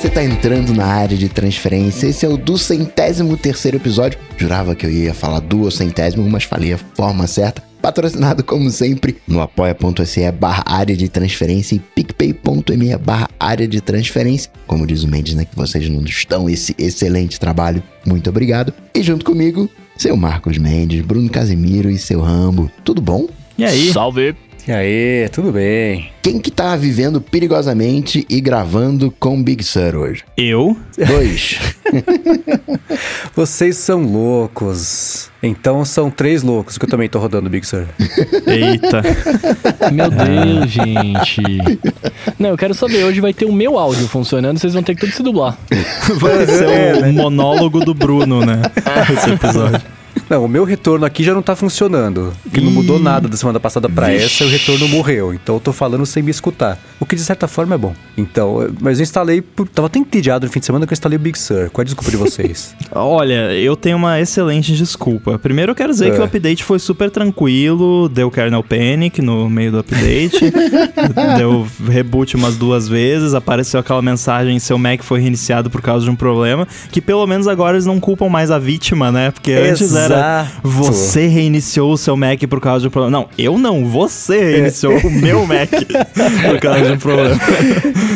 você tá entrando na área de transferência. Esse é o do centésimo terceiro episódio. Jurava que eu ia falar do centésimo, mas falei a forma certa. Patrocinado, como sempre, no apoia.se barra área de transferência e picpay.me barra área de transferência. Como diz o Mendes, né? Que vocês não estão esse excelente trabalho. Muito obrigado. E junto comigo, seu Marcos Mendes, Bruno Casemiro e seu Rambo. Tudo bom? E aí? Salve! E aí, tudo bem? Quem que tá vivendo perigosamente e gravando com Big Sur hoje? Eu? Dois. Vocês são loucos. Então são três loucos que eu também tô rodando Big Sur. Eita. Meu Deus, gente. Não, eu quero saber, hoje vai ter o meu áudio funcionando, vocês vão ter que tudo se dublar. Vai ser o monólogo do Bruno, né? Esse episódio. Não, o meu retorno aqui já não tá funcionando. Que não mudou nada da semana passada pra Vixe. essa, o retorno morreu. Então eu tô falando sem me escutar. O que de certa forma é bom. Então, mas eu instalei. Por, tava tão entediado no fim de semana que eu instalei o Big Sur. Qual é a desculpa de vocês? Olha, eu tenho uma excelente desculpa. Primeiro eu quero dizer É. que o update foi super tranquilo, deu kernel panic no meio do update, deu reboot umas duas vezes, apareceu aquela mensagem seu Mac foi reiniciado por causa de um problema, que pelo menos agora eles não culpam mais a vítima, né? Porque antes era Exato. você reiniciou o seu Mac por causa de um problema. Não, eu não, você reiniciou o meu Mac por causa de um problema.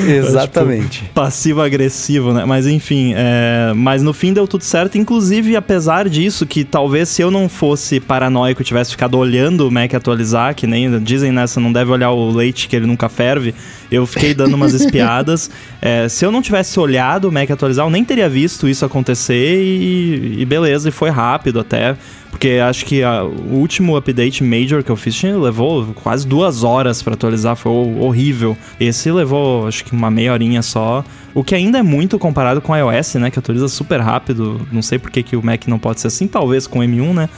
Exatamente. passivo-agressivo, né? Mas enfim, é... mas no fim deu tudo certo. Inclusive, apesar disso, que talvez se eu não fosse paranoico e tivesse ficado olhando o Mac atualizar, que nem dizem nessa, não deve olhar o leite que ele nunca ferve, eu fiquei dando umas espiadas. É, se eu não tivesse olhado o Mac atualizar, eu nem teria visto isso acontecer e, e beleza, e foi rápido até. Porque acho que a- o último update major que eu fiz tinha- levou quase duas horas pra atualizar, foi ho- horrível. Esse levou acho que uma meia horinha só. O que ainda é muito comparado com o iOS, né? Que atualiza super rápido. Não sei por que, que o Mac não pode ser assim, talvez com o M1, né?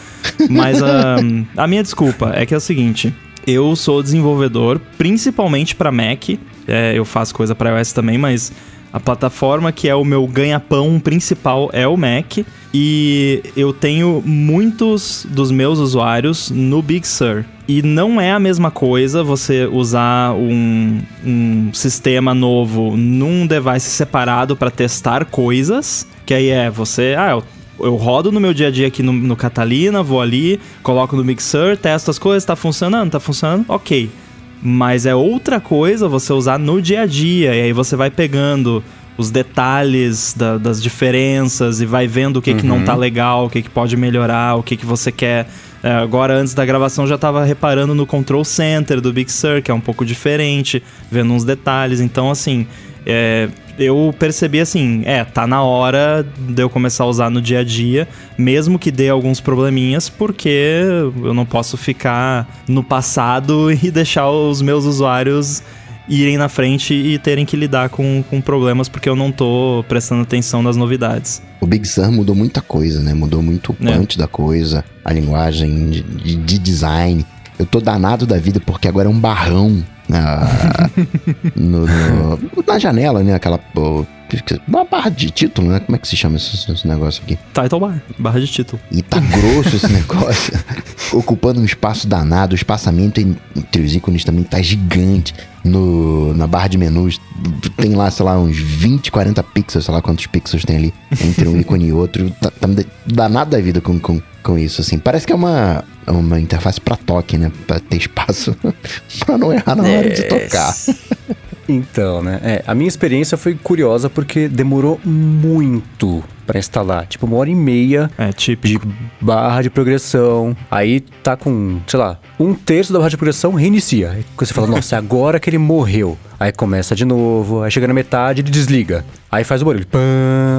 Mas a, a minha desculpa é que é o seguinte. Eu sou desenvolvedor, principalmente pra Mac. É, eu faço coisa pra iOS também, mas a plataforma que é o meu ganha-pão principal é o Mac. E eu tenho muitos dos meus usuários no Big Sur. E não é a mesma coisa você usar um, um sistema novo num device separado para testar coisas. Que aí é você. Ah, eu eu rodo no meu dia a dia aqui no, no Catalina, vou ali, coloco no Mixer, testo as coisas, tá funcionando? Tá funcionando? Ok. Mas é outra coisa você usar no dia a dia, e aí você vai pegando os detalhes da- das diferenças e vai vendo o que, que não tá legal, o que, que pode melhorar, o que, que você quer. É, agora, antes da gravação, eu já tava reparando no Control Center do Big Sur, que é um pouco diferente, vendo uns detalhes. Então, assim, é, eu percebi assim, é, tá na hora de eu começar a usar no dia a dia, mesmo que dê alguns probleminhas, porque eu não posso ficar no passado e deixar os meus usuários irem na frente e terem que lidar com, com problemas porque eu não tô prestando atenção nas novidades. O Big Sur mudou muita coisa, né? Mudou muito o É. punch da coisa, a linguagem de- de design. Eu tô danado da vida porque agora é um barrão na, no- no- na janela, né? Aquela. uma barra de título, né? Como é que se chama esse, esse negócio aqui? Title Bar, barra de título. E tá grosso esse negócio, ocupando um espaço danado. O espaçamento en- entre os ícones também tá gigante. No, na barra de menus tem lá, sei lá, uns 20, 40 pixels, sei lá quantos pixels tem ali entre um ícone e outro. Tá, tá danado da vida com, com, com isso, assim. Parece que é uma, uma interface pra toque, né? Pra ter espaço pra não errar na hora de tocar. Então, né? É, a minha experiência foi curiosa porque demorou muito pra instalar. Tipo, uma hora e meia É, de barra de progressão. Aí tá com, sei lá, um terço da barra de progressão reinicia. Aí você fala, nossa, é agora que ele morreu. Aí começa de novo, aí chega na metade, ele desliga. Aí faz o barulho, pã,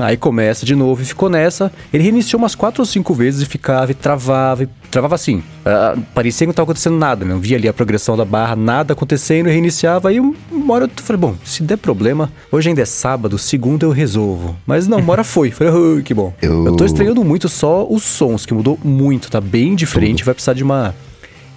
aí começa de novo e ficou nessa. Ele reiniciou umas quatro ou cinco vezes e ficava e travava, e travava assim. Ah, parecia que não estava acontecendo nada, não via ali a progressão da barra, nada acontecendo, e reiniciava. Aí uma hora eu falei, bom, se der problema, hoje ainda é sábado, segunda eu resolvo. Mas não, uma hora foi. Falei, "Ah, que bom. Eu- eu tô estranhando muito só os sons, que mudou muito, tá bem diferente, vai precisar de uma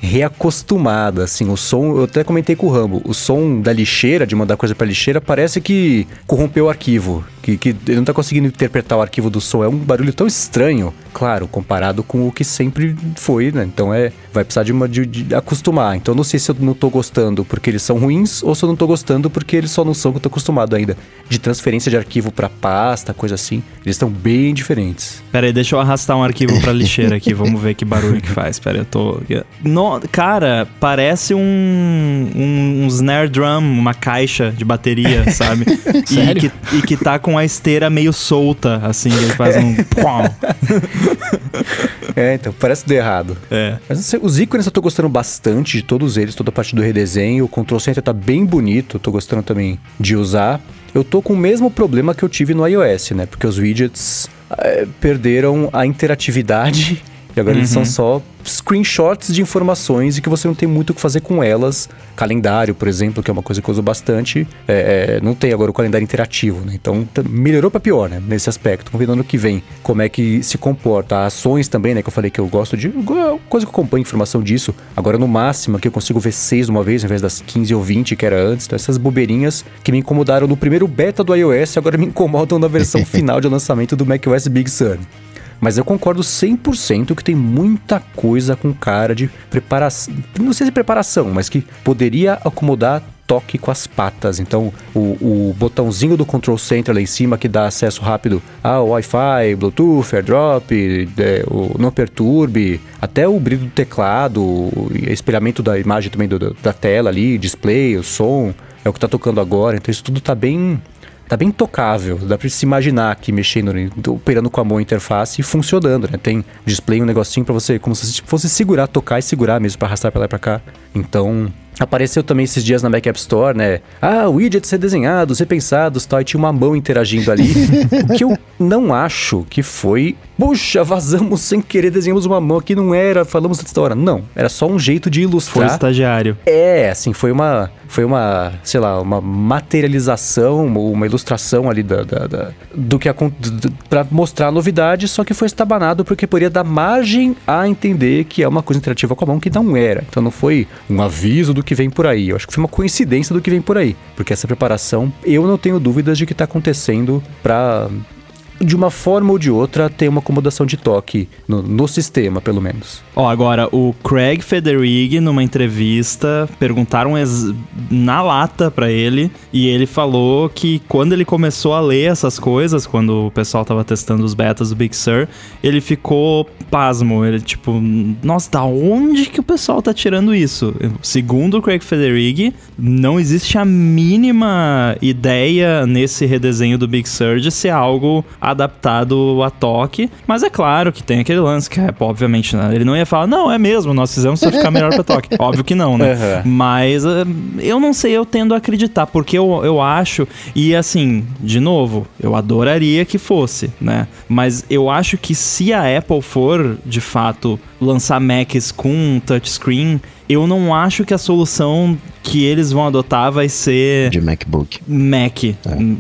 reacostumada, assim, o som, eu até comentei com o Rambo, o som da lixeira, de mandar coisa pra lixeira, parece que corrompeu o arquivo. Que, que ele não tá conseguindo interpretar o arquivo do som. É um barulho tão estranho, claro, comparado com o que sempre foi, né? Então é. Vai precisar de, uma, de, de acostumar. Então não sei se eu não tô gostando porque eles são ruins ou se eu não tô gostando porque eles só não são que eu tô acostumado ainda. De transferência de arquivo para pasta, coisa assim. Eles estão bem diferentes. Pera aí, deixa eu arrastar um arquivo pra lixeira aqui. Vamos ver que barulho que faz. Pera aí, eu tô. No, cara, parece um, um, um snare drum, uma caixa de bateria, sabe? e, que, e que tá com a esteira meio solta, assim. Ele faz um. pum. É, então, parece tudo errado. É. Mas sei, os ícones eu tô gostando bastante de todos eles, toda a parte do redesenho. O Control Center tá bem bonito, tô gostando também de usar. Eu tô com o mesmo problema que eu tive no iOS, né? Porque os widgets eh, perderam a interatividade agora eles são só screenshots de informações e que você não tem muito o que fazer com elas. Calendário, por exemplo, que é uma coisa que eu uso bastante, é, é, não tem agora o calendário interativo, né? Então melhorou pra pior, né? Nesse aspecto. Vamos ver no ano que vem como é que se comporta. Ações também, né? Que eu falei que eu gosto de. Coisa que eu acompanho informação disso. Agora no máximo aqui eu consigo ver seis de uma vez, ao invés das 15 ou 20 que era antes. Então essas bobeirinhas que me incomodaram no primeiro beta do iOS agora me incomodam na versão final de lançamento do macOS Big Sur. Mas eu concordo 100% que tem muita coisa com cara de preparação. Não sei se preparação, mas que poderia acomodar toque com as patas. Então, o, o botãozinho do Control Center lá em cima que dá acesso rápido ao Wi-Fi, Bluetooth, AirDrop, é, o não perturbe, até o brilho do teclado, o espelhamento da imagem também do- da tela ali, display, o som, é o que tá tocando agora. Então, isso tudo tá bem tá bem tocável. Dá pra se imaginar aqui mexendo, né, operando com a mão a interface e funcionando, né? Tem display, um negocinho pra você, como se fosse segurar, tocar e segurar mesmo pra arrastar pra lá e pra cá. Então, apareceu também esses dias na Mac App Store, né? Ah, widgets redesenhados, repensados, tal, e tinha uma mão interagindo ali. o que eu não acho que foi, puxa, vazamos sem querer, desenhamos uma mão que não era, falamos dessa hora. Não, era só um jeito de Foi ilustrar. estagiário. É, assim, foi uma, foi uma, sei lá, uma materialização, uma ilustração ali da, da- da- do que aconteceu, pra mostrar a novidade, só que foi estabanado porque poderia dar margem a entender que é uma coisa interativa com a mão que não era. Então não foi um aviso do que vem por aí. Eu acho que foi uma coincidência do que vem por aí. Porque essa preparação, eu não tenho dúvidas de que tá acontecendo pra de uma forma ou de outra, ter uma acomodação de toque no, no sistema, pelo menos. Ó, agora, o Craig Federighi, numa entrevista, perguntaram na lata pra ele, e ele falou que quando ele começou a ler essas coisas, quando o pessoal tava testando os betas do Big Sur, ele ficou pasmo. Ele, tipo, nossa, da onde que o pessoal tá tirando isso? Segundo o Craig Federighi, não existe a mínima ideia nesse redesenho do Big Sur de ser algo adaptado a toque, mas é claro que tem aquele lance que, é, obviamente, né? ele não ia falar, não, é mesmo, nós fizemos pra ficar melhor pra toque. Óbvio que não, né? Aham. Mas eh, eu não sei, eu tendo a acreditar, porque eu, eu acho, e assim, de novo, eu adoraria que fosse, né? Mas eu acho que se a Apple for, de fato, lançar Macs com touchscreen, eu não acho que a solução que eles vão adotar vai ser De MacBook. Mac,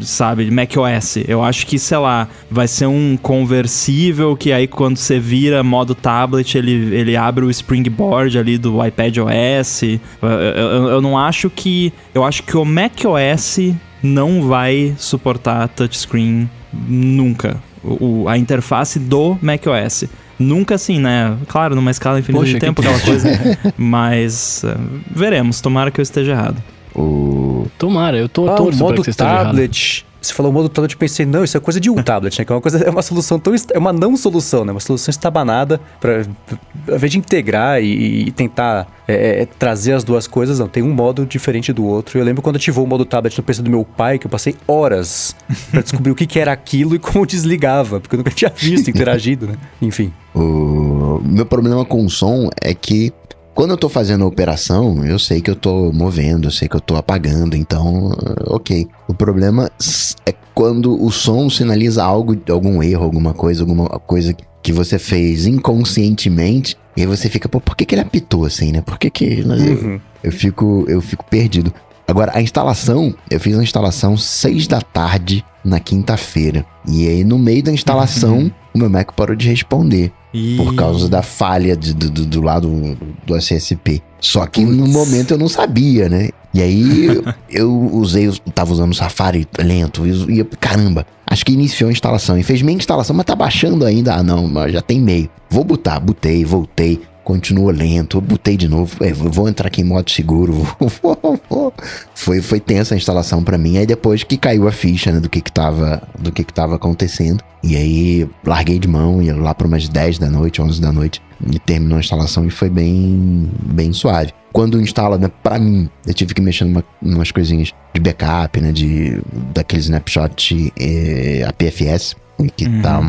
sabe? Mac OS. Eu acho que, sei lá, vai ser um conversível que aí quando você vira modo tablet, ele, ele abre o springboard ali do iPad OS. Eu, eu- eu não acho que. Eu acho que o Mac OS não vai suportar touchscreen nunca. O, a interface do Mac OS. Nunca assim, né? Claro, numa escala infinita Poxa, de que tempo, aquela coisa. Mas eh, veremos, tomara que eu esteja errado. O... Tomara, eu tô Ah, o pra modo que você tablet. Você falou modo tablet, eu pensei, não, isso é coisa de um tablet, né? Que é uma coisa, é uma solução tão. É uma não solução, né? Uma solução estabanada pra. Ao invés de integrar e, e tentar é, é, trazer as duas coisas, não. Tem um modo diferente do outro. Eu lembro quando ativou o modo tablet no PC do meu pai, que eu passei horas pra descobrir o que, que era aquilo e como desligava, porque eu nunca tinha visto, interagido, né? Enfim. O meu problema com o som é que quando eu tô fazendo a operação, eu sei que eu tô movendo, eu sei que eu tô apagando, então, ok. O problema é quando o som sinaliza algo, algum erro, alguma coisa, alguma coisa que você fez inconscientemente, e aí você fica, pô, por que, que ele apitou assim, né? Por que que... Uhum. Eu fico, eu fico perdido. Agora, a instalação, eu fiz a instalação 6 da tarde na quinta-feira. E aí, no meio da instalação, o meu Mac parou de responder. E... Por causa da falha de- do, do- do lado do SSP. Só que no momento eu não sabia, né? E aí eu usei, eu tava usando o Safari lento, e caramba. Acho que iniciou a instalação e fez meia instalação, mas tá baixando ainda. Ah, não, mas já tem meio. Vou botar, botei, voltei. Continua lento, botei de novo. É, vou entrar aqui em modo seguro. foi, foi tensa a instalação para mim. Aí depois que caiu a ficha né, do que que tava, do que que tava acontecendo. E aí larguei de mão, ia lá para umas 10 da noite, 11 da noite. E terminou a instalação e foi bem, bem suave. Quando instala, né, pra mim, eu tive que mexer numa, umas coisinhas de backup, né, de, daquele snapshot eh, APFS que uhum. tá,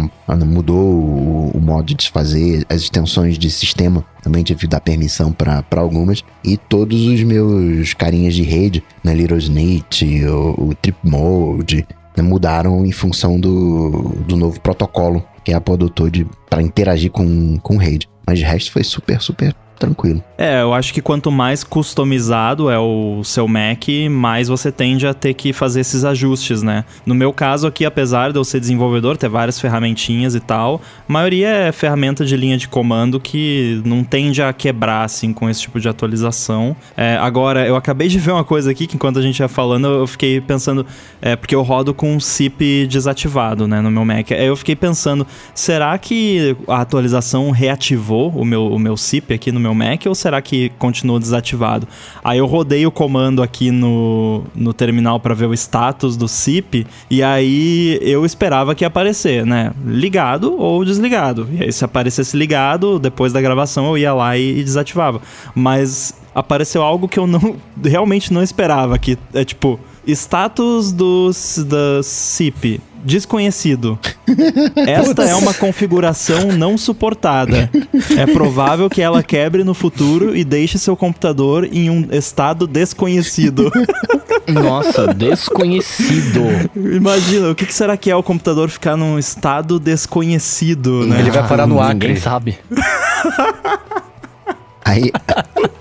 mudou o, o, modo de desfazer, as extensões de sistema também tive que dar permissão para algumas, e todos os meus carinhas de rede, né, Little Snitch, o, o Trip Mode, né, mudaram em função do, do novo protocolo que a Apple adotou para interagir com, com rede. Mas de resto foi super, super tranquilo. É, eu acho que quanto mais customizado é o seu Mac, mais você tende a ter que fazer esses ajustes, né? No meu caso aqui, apesar de eu ser desenvolvedor, ter várias ferramentinhas e tal, a maioria é ferramenta de linha de comando que não tende a quebrar, assim, com esse tipo de atualização. É, agora, eu acabei de ver uma coisa aqui que enquanto a gente ia falando, eu fiquei pensando, é, porque eu rodo com um SIP desativado, né, no meu Mac. Aí eu fiquei pensando, será que a atualização reativou o meu, o meu SIP aqui no meu Mac ou será será que continua desativado? Aí eu rodei o comando aqui no, no terminal para ver o status do SIP e aí eu esperava que ia aparecer, né? Ligado ou desligado. E aí se aparecesse ligado, depois da gravação eu ia lá e, e desativava. Mas apareceu algo que eu não realmente não esperava, que é tipo status do da SIP desconhecido. Esta é uma configuração não suportada. É provável que ela quebre no futuro e deixe seu computador em um estado desconhecido. Nossa, desconhecido. Imagina, o que será que é o computador ficar num estado desconhecido, né? Ele vai parar no Acre. Ninguém sabe. Aí,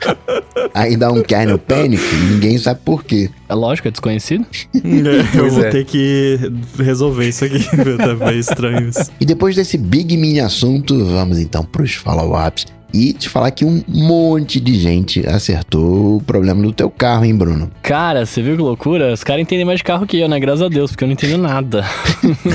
aí dá um kernel panic e ninguém sabe por quê. É lógico, é desconhecido. É, eu vou é. ter que resolver isso aqui, tá bem estranho isso. E depois desse big mini assunto, vamos então pros follow-ups e te falar que um monte de gente acertou o problema do teu carro, hein, Bruno? Cara, você viu que loucura? Os caras entendem mais de carro que eu, né? Graças a Deus, porque eu não entendo nada.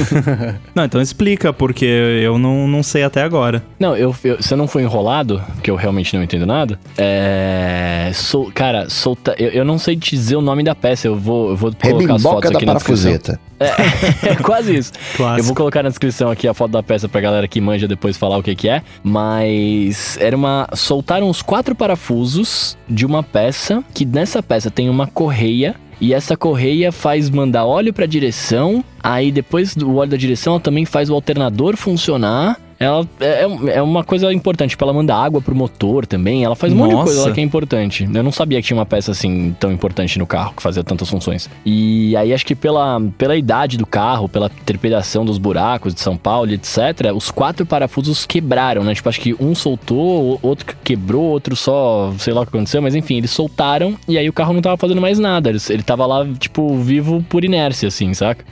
não, então explica, porque eu não, não sei até agora. Não, eu, eu, se eu não for enrolado, porque eu realmente não entendo nada, é. Sou, cara, solta. Eu, eu não sei dizer o nome da peça, eu vou, eu vou colocar as fotos aqui na descrição. É, é, quase isso. Clássico. Eu vou colocar na descrição aqui a foto da peça pra galera que manja depois falar o que, que é. Mas era uma. Soltaram os quatro parafusos de uma peça. Que nessa peça tem uma correia e essa correia faz mandar óleo para direção. Aí depois do óleo da direção, ela também faz o alternador funcionar. Ela é, é, é uma coisa importante, tipo, ela manda água pro motor também, ela faz um Nossa. monte de coisa que é importante. Eu não sabia que tinha uma peça assim tão importante no carro que fazia tantas funções. E aí acho que pela, pela idade do carro, pela trepidação dos buracos de São Paulo, etc., os quatro parafusos quebraram, né? Tipo, acho que um soltou, outro quebrou, outro só, sei lá o que aconteceu, mas enfim, eles soltaram e aí o carro não tava fazendo mais nada. Ele, ele tava lá, tipo, vivo por inércia, assim, saca?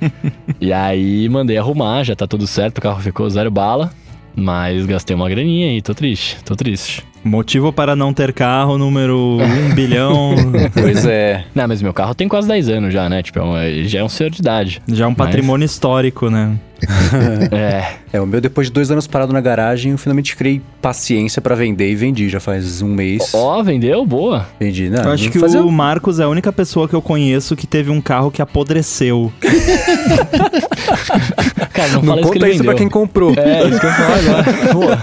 e aí mandei arrumar, já tá tudo certo, o carro ficou zero bala bala, mas gastei uma graninha aí, tô triste, tô triste. Motivo para não ter carro, número 1 bilhão. Pois é. Não, mas meu carro tem quase 10 anos já, né? Tipo, é já é um senhor de idade. Já é um patrimônio mas... histórico, né? é. É, o meu depois de dois anos parado na garagem, eu finalmente criei paciência para vender e vendi, já faz um mês. Ó, oh, vendeu? Boa. Vendi, né? Eu acho que o Marcos é a única pessoa que eu conheço que teve um carro que apodreceu. Cara, não, não fala isso que ele isso vendeu. pra quem comprou. É, isso que eu falo agora. Boa.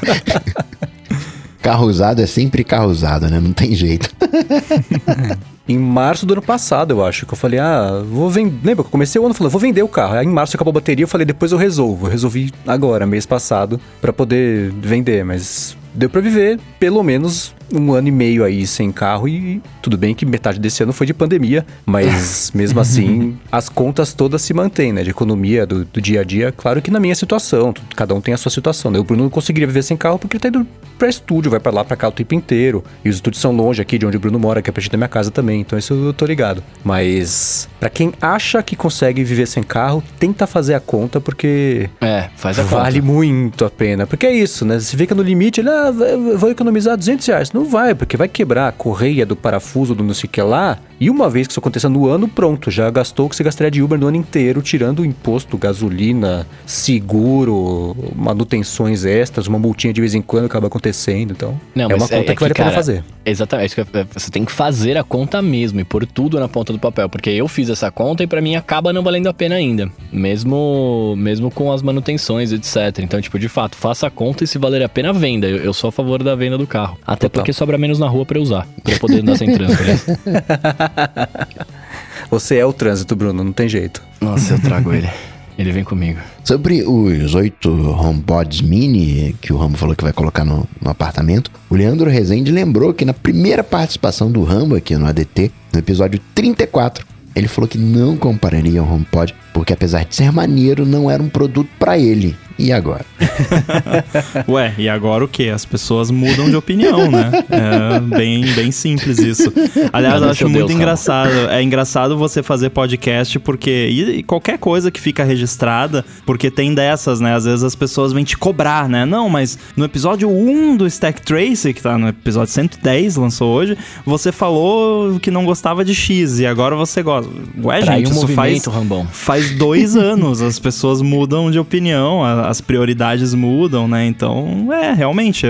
Carro usado é sempre carro usado, né? Não tem jeito. em março do ano passado, eu acho, que eu falei, ah, vou vender. Lembra que eu comecei o ano falando, vou vender o carro. Aí em março acabou a bateria, eu falei, depois eu resolvo. Eu resolvi agora, mês passado, para poder vender, mas deu para viver pelo menos um ano e meio aí sem carro e tudo bem que metade desse ano foi de pandemia, mas mesmo assim as contas todas se mantêm, né? De economia do, do, dia a dia. Claro que na minha situação, cada um tem a sua situação. Né? O Bruno não conseguiria viver sem carro porque ele tá indo pra estúdio, vai para lá pra cá o tempo inteiro. E os estúdios são longe aqui de onde o Bruno mora, que é perto da minha casa também. Então isso eu tô ligado. Mas para quem acha que consegue viver sem carro, tenta fazer a conta porque. É, faz a vale conta. Muito a pena. Porque é isso, né? Você fica no limite, ah, vou economizar 200 reais. Não vai, porque vai quebrar a correia do parafuso do não sei o que lá E uma vez que isso aconteça no ano, pronto, já gastou o que você gastaria de Uber no ano inteiro, tirando o imposto, gasolina, seguro, manutenções extras, uma multinha de vez em quando acaba acontecendo. Então, Não, é uma conta é, é que vale a pena fazer. Exatamente, você tem que fazer a conta mesmo e pôr tudo na ponta do papel, porque eu fiz essa conta e para mim acaba não valendo a pena ainda, mesmo mesmo com as manutenções, etc. Então, tipo, de fato, faça a conta e se valer a pena, venda. Eu, eu sou a favor da venda do carro. Até Total. porque sobra menos na rua para usar, pra eu poder andar sem trânsito. Você é o trânsito, Bruno, não tem jeito. Nossa, eu trago ele. Ele vem comigo. Sobre os oito HomePods mini que o Rambo falou que vai colocar no, no, apartamento, o Leandro Rezende lembrou que na primeira participação do Rambo aqui no ADT, no episódio 34, ele falou que não compararia o HomePod porque apesar de ser maneiro, não era um produto para ele. E agora? Ué, e agora o que? As pessoas mudam de opinião, né? É bem, bem simples isso. Aliás, eu acho muito Deus, engraçado. É engraçado você fazer podcast porque. E, qualquer coisa que fica registrada, porque tem dessas, né? Às vezes as pessoas vêm te cobrar, né? Não, mas no episódio 1 do Stack Trace, que tá no episódio 110, lançou hoje, você falou que não gostava de X e agora você gosta. Ué, Trai gente, um isso faz, Rambão. faz dois anos. As pessoas mudam de opinião as prioridades mudam, né? Então, é, realmente.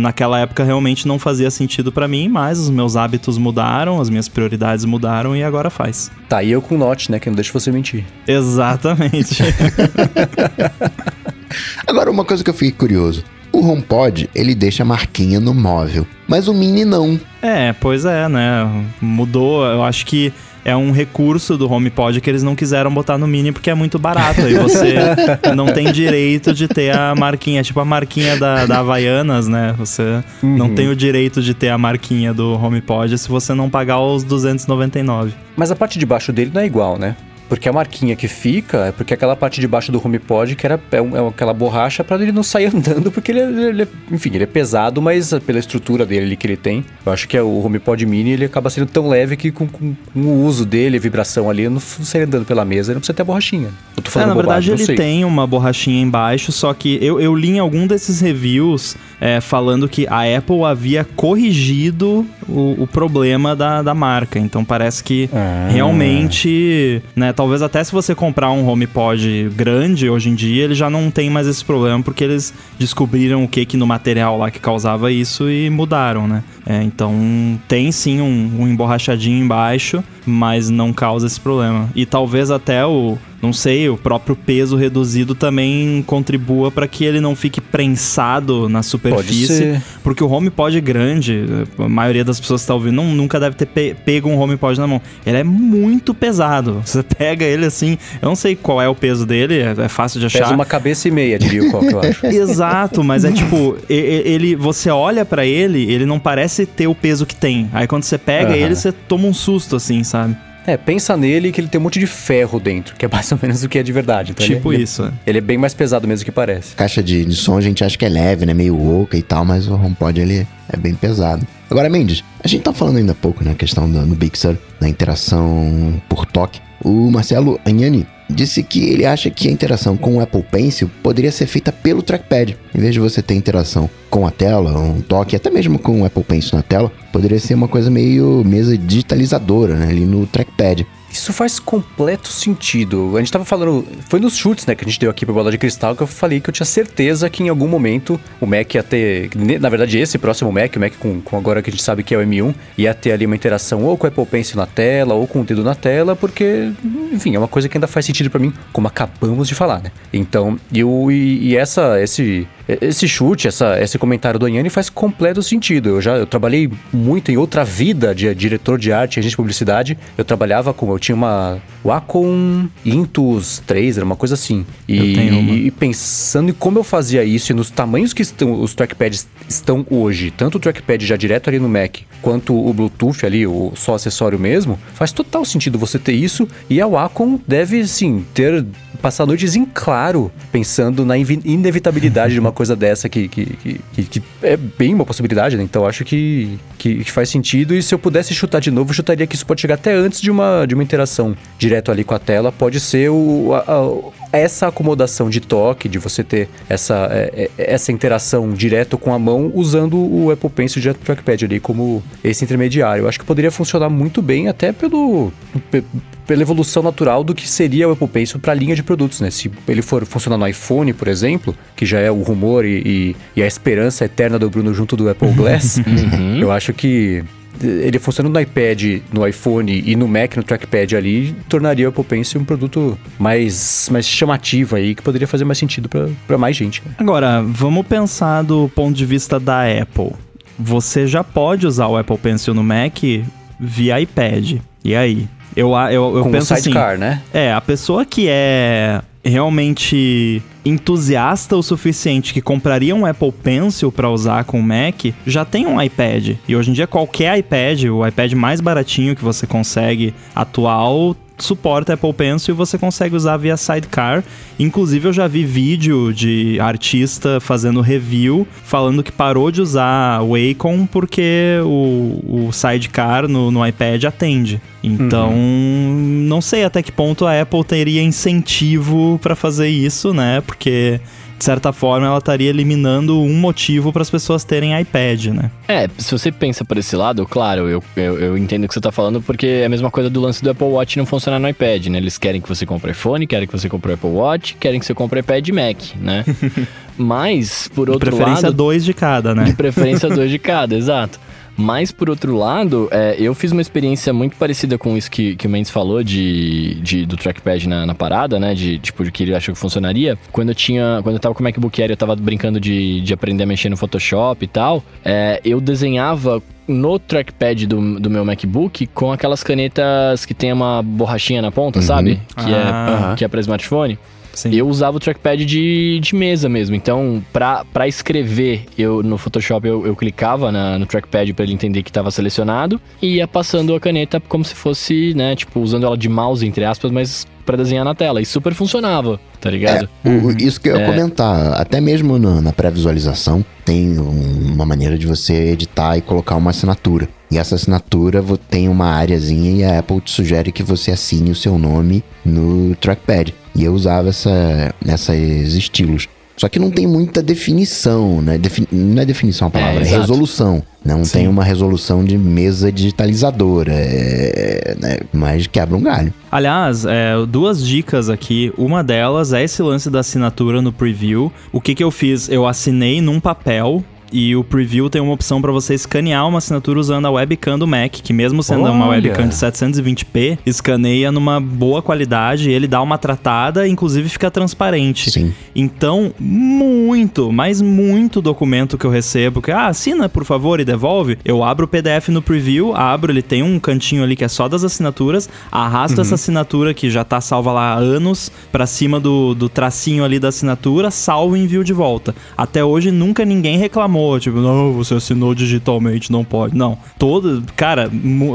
Naquela época realmente não fazia sentido para mim, mas os meus hábitos mudaram, as minhas prioridades mudaram e agora faz. Tá, e eu com Note, né? Que não deixa você mentir. Exatamente. agora, uma coisa que eu fiquei curioso. O HomePod, ele deixa a marquinha no móvel, mas o Mini não. É, pois é, né? Mudou, eu acho que é um recurso do HomePod que eles não quiseram botar no Mini porque é muito barato. E você não tem direito de ter a marquinha, tipo a marquinha da, da Havaianas, né? Você uhum. não tem o direito de ter a marquinha do HomePod se você não pagar os 299. Mas a parte de baixo dele não é igual, né? Porque a marquinha que fica é porque aquela parte de baixo do HomePod, que era é, é aquela borracha para ele não sair andando, porque ele, é, ele, enfim, ele é pesado, mas pela estrutura dele que ele tem, eu acho que é o HomePod Mini ele acaba sendo tão leve que com, com, com o uso dele, a vibração ali, não sair andando pela mesa, ele não precisa ter a borrachinha. Eu tô falando é, na bobagem, verdade ele tem uma borrachinha embaixo, só que eu, eu li em algum desses reviews é, falando que a Apple havia corrigido o, o problema da, da marca, então parece que ah. realmente, né, talvez até se você comprar um HomePod grande hoje em dia, ele já não tem mais esse problema, porque eles descobriram o que que no material lá que causava isso e mudaram, né? É, então tem sim um, um emborrachadinho embaixo, mas não causa esse problema. E talvez até o não sei, o próprio peso reduzido também contribua para que ele não fique prensado na superfície. Porque o HomePod grande, a maioria das pessoas que está ouvindo não, nunca deve ter pe pego um HomePod na mão. Ele é muito pesado. Você pega ele assim, eu não sei qual é o peso dele, é, é fácil de achar. Pesa uma cabeça e meia, diria o que eu acho. Exato, mas é tipo, ele, você olha para ele, ele não parece ter o peso que tem. Aí quando você pega uhum. ele, você toma um susto assim, sabe? É, pensa nele que ele tem um monte de ferro dentro, que é mais ou menos o que é de verdade. Então tipo ele, isso. Ele, ele, é bem mais pesado mesmo que parece. Caixa de, de som a gente acha que é leve, né? Meio oca e tal, mas o HomePod ele é bem pesado. Agora, Mendes, a gente tá falando ainda há pouco, né? A questão do, do Big Sur, da interação por toque. O Marcelo Agnani disse que ele acha que a interação com o Apple Pencil poderia ser feita pelo trackpad. Em vez de você ter interação com a tela, um toque, até mesmo com o Apple Pencil na tela, poderia ser uma coisa meio mesa digitalizadora né, ali no trackpad. Isso faz completo sentido. A gente tava falando. Foi nos chutes, né, que a gente deu aqui pra bola de cristal, que eu falei que eu tinha certeza que em algum momento o Mac ia ter. Na verdade, esse próximo Mac, o Mac com, com agora que a gente sabe que é o M1, ia ter ali uma interação ou com o Apple Pencil na tela, ou com o dedo na tela, porque, enfim, é uma coisa que ainda faz sentido para mim, como acabamos de falar, né? Então, eu, e, e essa, esse, esse chute, essa, esse comentário do Anhane faz completo sentido. Eu já eu trabalhei muito em outra vida de diretor de arte e agente de publicidade. Eu trabalhava com. Eu tinha uma Wacom Intus 3, era uma coisa assim. E, e, pensando em como eu fazia isso e nos tamanhos que estão, os trackpads estão hoje, tanto o trackpad já direto ali no Mac, quanto o Bluetooth ali, o só acessório mesmo, faz total sentido você ter isso. E a Wacom deve, sim, ter passar noites em claro pensando na inevitabilidade de uma coisa dessa que, que, que, que, é bem uma possibilidade, né? Então acho que, que, faz sentido. E se eu pudesse chutar de novo, chutaria que isso pode chegar até antes de uma, de uma interação direto ali com a tela. Pode ser o, a, a, essa acomodação de toque, de você ter essa, é, é, essa interação direto com a mão usando o Apple Pencil direto do trackpad ali como esse intermediário. Eu acho que poderia funcionar muito bem até pelo pela evolução natural do que seria o Apple Pencil para a linha de produtos, né? Se ele for funcionar no iPhone, por exemplo, que já é o rumor e, e, e a esperança eterna do Bruno junto do Apple Glass, uhum. eu acho que ele funcionando no iPad, no iPhone e no Mac, no trackpad ali, tornaria o Apple Pencil um produto mais, mais chamativo aí, que poderia fazer mais sentido para mais gente. Né? Agora, vamos pensar do ponto de vista da Apple. Você já pode usar o Apple Pencil no Mac via iPad. E aí? Eu, eu, eu Com penso sidecar, assim, né? É, a pessoa que é realmente entusiasta o suficiente que compraria um Apple Pencil para usar com o Mac, já tem um iPad. E hoje em dia qualquer iPad, o iPad mais baratinho que você consegue atual, suporta Apple Pencil e você consegue usar via Sidecar. Inclusive, eu já vi vídeo de artista fazendo review falando que parou de usar o Wacom porque o, o Sidecar no, no iPad atende. Então, uhum. não sei até que ponto a Apple teria incentivo para fazer isso, né? Porque de certa forma, ela estaria eliminando um motivo para as pessoas terem iPad, né? É, se você pensa por esse lado, claro, eu, eu, eu, entendo o que você está falando, porque é a mesma coisa do lance do Apple Watch não funcionar no iPad, né? Eles querem que você compre iPhone, querem que você compre o Apple Watch, querem que você compre iPad e Mac, né? Mas, por outro lado... De preferência lado, dois de cada, né? De preferência dois de cada, exato. Mas, por outro lado, é, eu fiz uma experiência muito parecida com isso que, que o Mendes falou de, de do trackpad na, na, parada, né? De, tipo, de que ele achou que funcionaria. Quando eu tinha... Quando eu tava com o MacBook Air, eu tava brincando de, de aprender a mexer no Photoshop e tal. É, eu desenhava no trackpad do, do meu MacBook com aquelas canetas que tem uma borrachinha na ponta, uhum. sabe? Que, ah. é, que é para smartphone. Sim. Eu usava o trackpad de, de mesa mesmo. Então, para escrever, eu no Photoshop eu, eu clicava na, no trackpad para ele entender que estava selecionado e ia passando a caneta como se fosse, né, tipo, usando ela de mouse, entre aspas, mas para desenhar na tela. E super funcionava, tá ligado? É, o, isso que eu ia é. comentar, até mesmo no, na pré-visualização, tem um, uma maneira de você editar e colocar uma assinatura. E essa assinatura tem uma áreazinha e a Apple te sugere que você assine o seu nome no trackpad. E eu usava essa, esses estilos. Só que não tem muita definição, né? Defin... Não é definição a palavra, é, é resolução. Não Sim. tem uma resolução de mesa digitalizadora, é, né? mas quebra um galho. Aliás, é, duas dicas aqui. Uma delas é esse lance da assinatura no preview. O que, que eu fiz? Eu assinei num papel e o preview tem uma opção para você escanear uma assinatura usando a webcam do Mac, que mesmo sendo Olha. uma webcam de 720p, escaneia numa boa qualidade, ele dá uma tratada, inclusive fica transparente. Sim. Então, muito, mas muito documento que eu recebo, que ah, assina por favor e devolve, eu abro o PDF no preview, abro, ele tem um cantinho ali que é só das assinaturas, arrasto uhum. essa assinatura que já tá salva lá há anos para cima do, do tracinho ali da assinatura, salvo e envio de volta. Até hoje nunca ninguém reclamou tipo, não, você assinou digitalmente, não pode. Não. Toda, cara,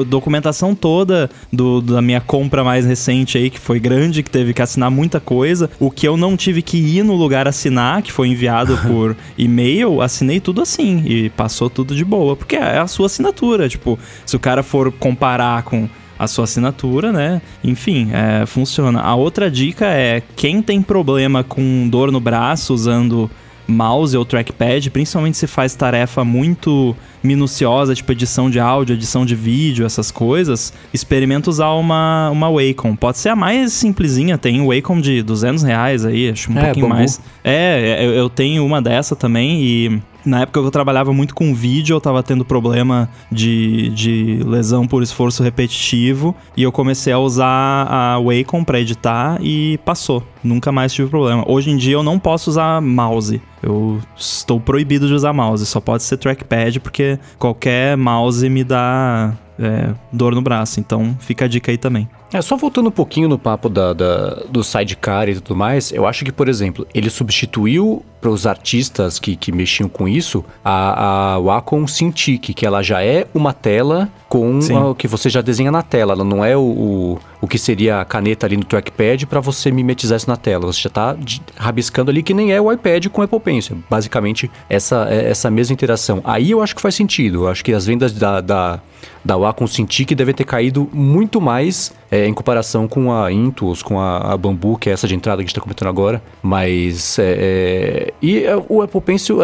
documentação toda do, da minha compra mais recente aí, que foi grande, que teve que assinar muita coisa. O que eu não tive que ir no lugar assinar, que foi enviado por e-mail, assinei tudo assim. E passou tudo de boa. Porque é a sua assinatura. Tipo, se o cara for comparar com a sua assinatura, né? Enfim, é, funciona. A outra dica é quem tem problema com dor no braço usando mouse ou trackpad, principalmente se faz tarefa muito minuciosa, tipo edição de áudio, edição de vídeo, essas coisas, experimenta usar uma, uma Wacom. Pode ser a mais simplesinha, tem um Wacom de 200 reais aí, acho um é, pouquinho bambu. mais. É, eu, eu tenho uma dessa também e na época eu trabalhava muito com vídeo, eu tava tendo problema de, de lesão por esforço repetitivo e eu comecei a usar a Wacom para editar e passou. Nunca mais tive problema. Hoje em dia eu não posso usar mouse. Eu estou proibido de usar mouse, só pode ser trackpad porque qualquer mouse me dá é, dor no braço. Então fica a dica aí também. É, só voltando um pouquinho no papo da, da, do sidecar e tudo mais, eu acho que, por exemplo, ele substituiu para os artistas que, que mexiam com isso a, a Wacom Cintiq, que ela já é uma tela com o que você já desenha na tela. Ela não é o, o, o que seria a caneta ali no trackpad para você mimetizar isso na tela. Você já está rabiscando ali que nem é o iPad com Apple Pencil. Basicamente, essa, é, essa mesma interação. Aí eu acho que faz sentido. Eu acho que as vendas da, da da Wacom Cintiq deve ter caído muito mais é, em comparação com a Intuos, com a, a, Bambu, que é essa de entrada que a gente está comentando agora. Mas. É, é, e é, o Apple Pencil.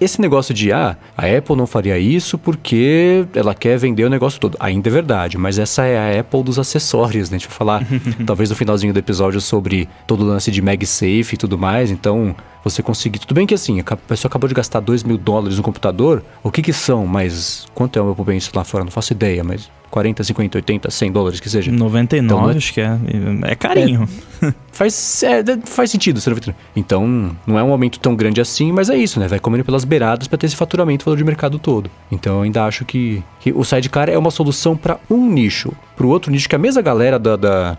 esse negócio de ah, a Apple não faria isso porque ela quer vender o negócio todo. Ainda é verdade, mas essa é a Apple dos acessórios, né? A gente vai falar talvez no finalzinho do episódio sobre todo o lance de MagSafe e tudo mais. Então, você conseguir. Tudo bem que assim, a pessoa acabou de gastar 2 mil dólares no computador. O que que são? Mas quanto é o meu Pencil lá fora? Não faço ideia, mas 40, 50, 80, 100 dólares que seja. 99, então, é- acho que é. É carinho. É, faz, é, faz sentido ser Então, não é um aumento tão grande assim, mas é isso, né? Vai comendo pelas beiradas para ter esse faturamento valor de mercado todo. Então, eu ainda acho que, que o Sidecar é uma solução para um nicho. Para o outro nicho, que a mesma galera da, da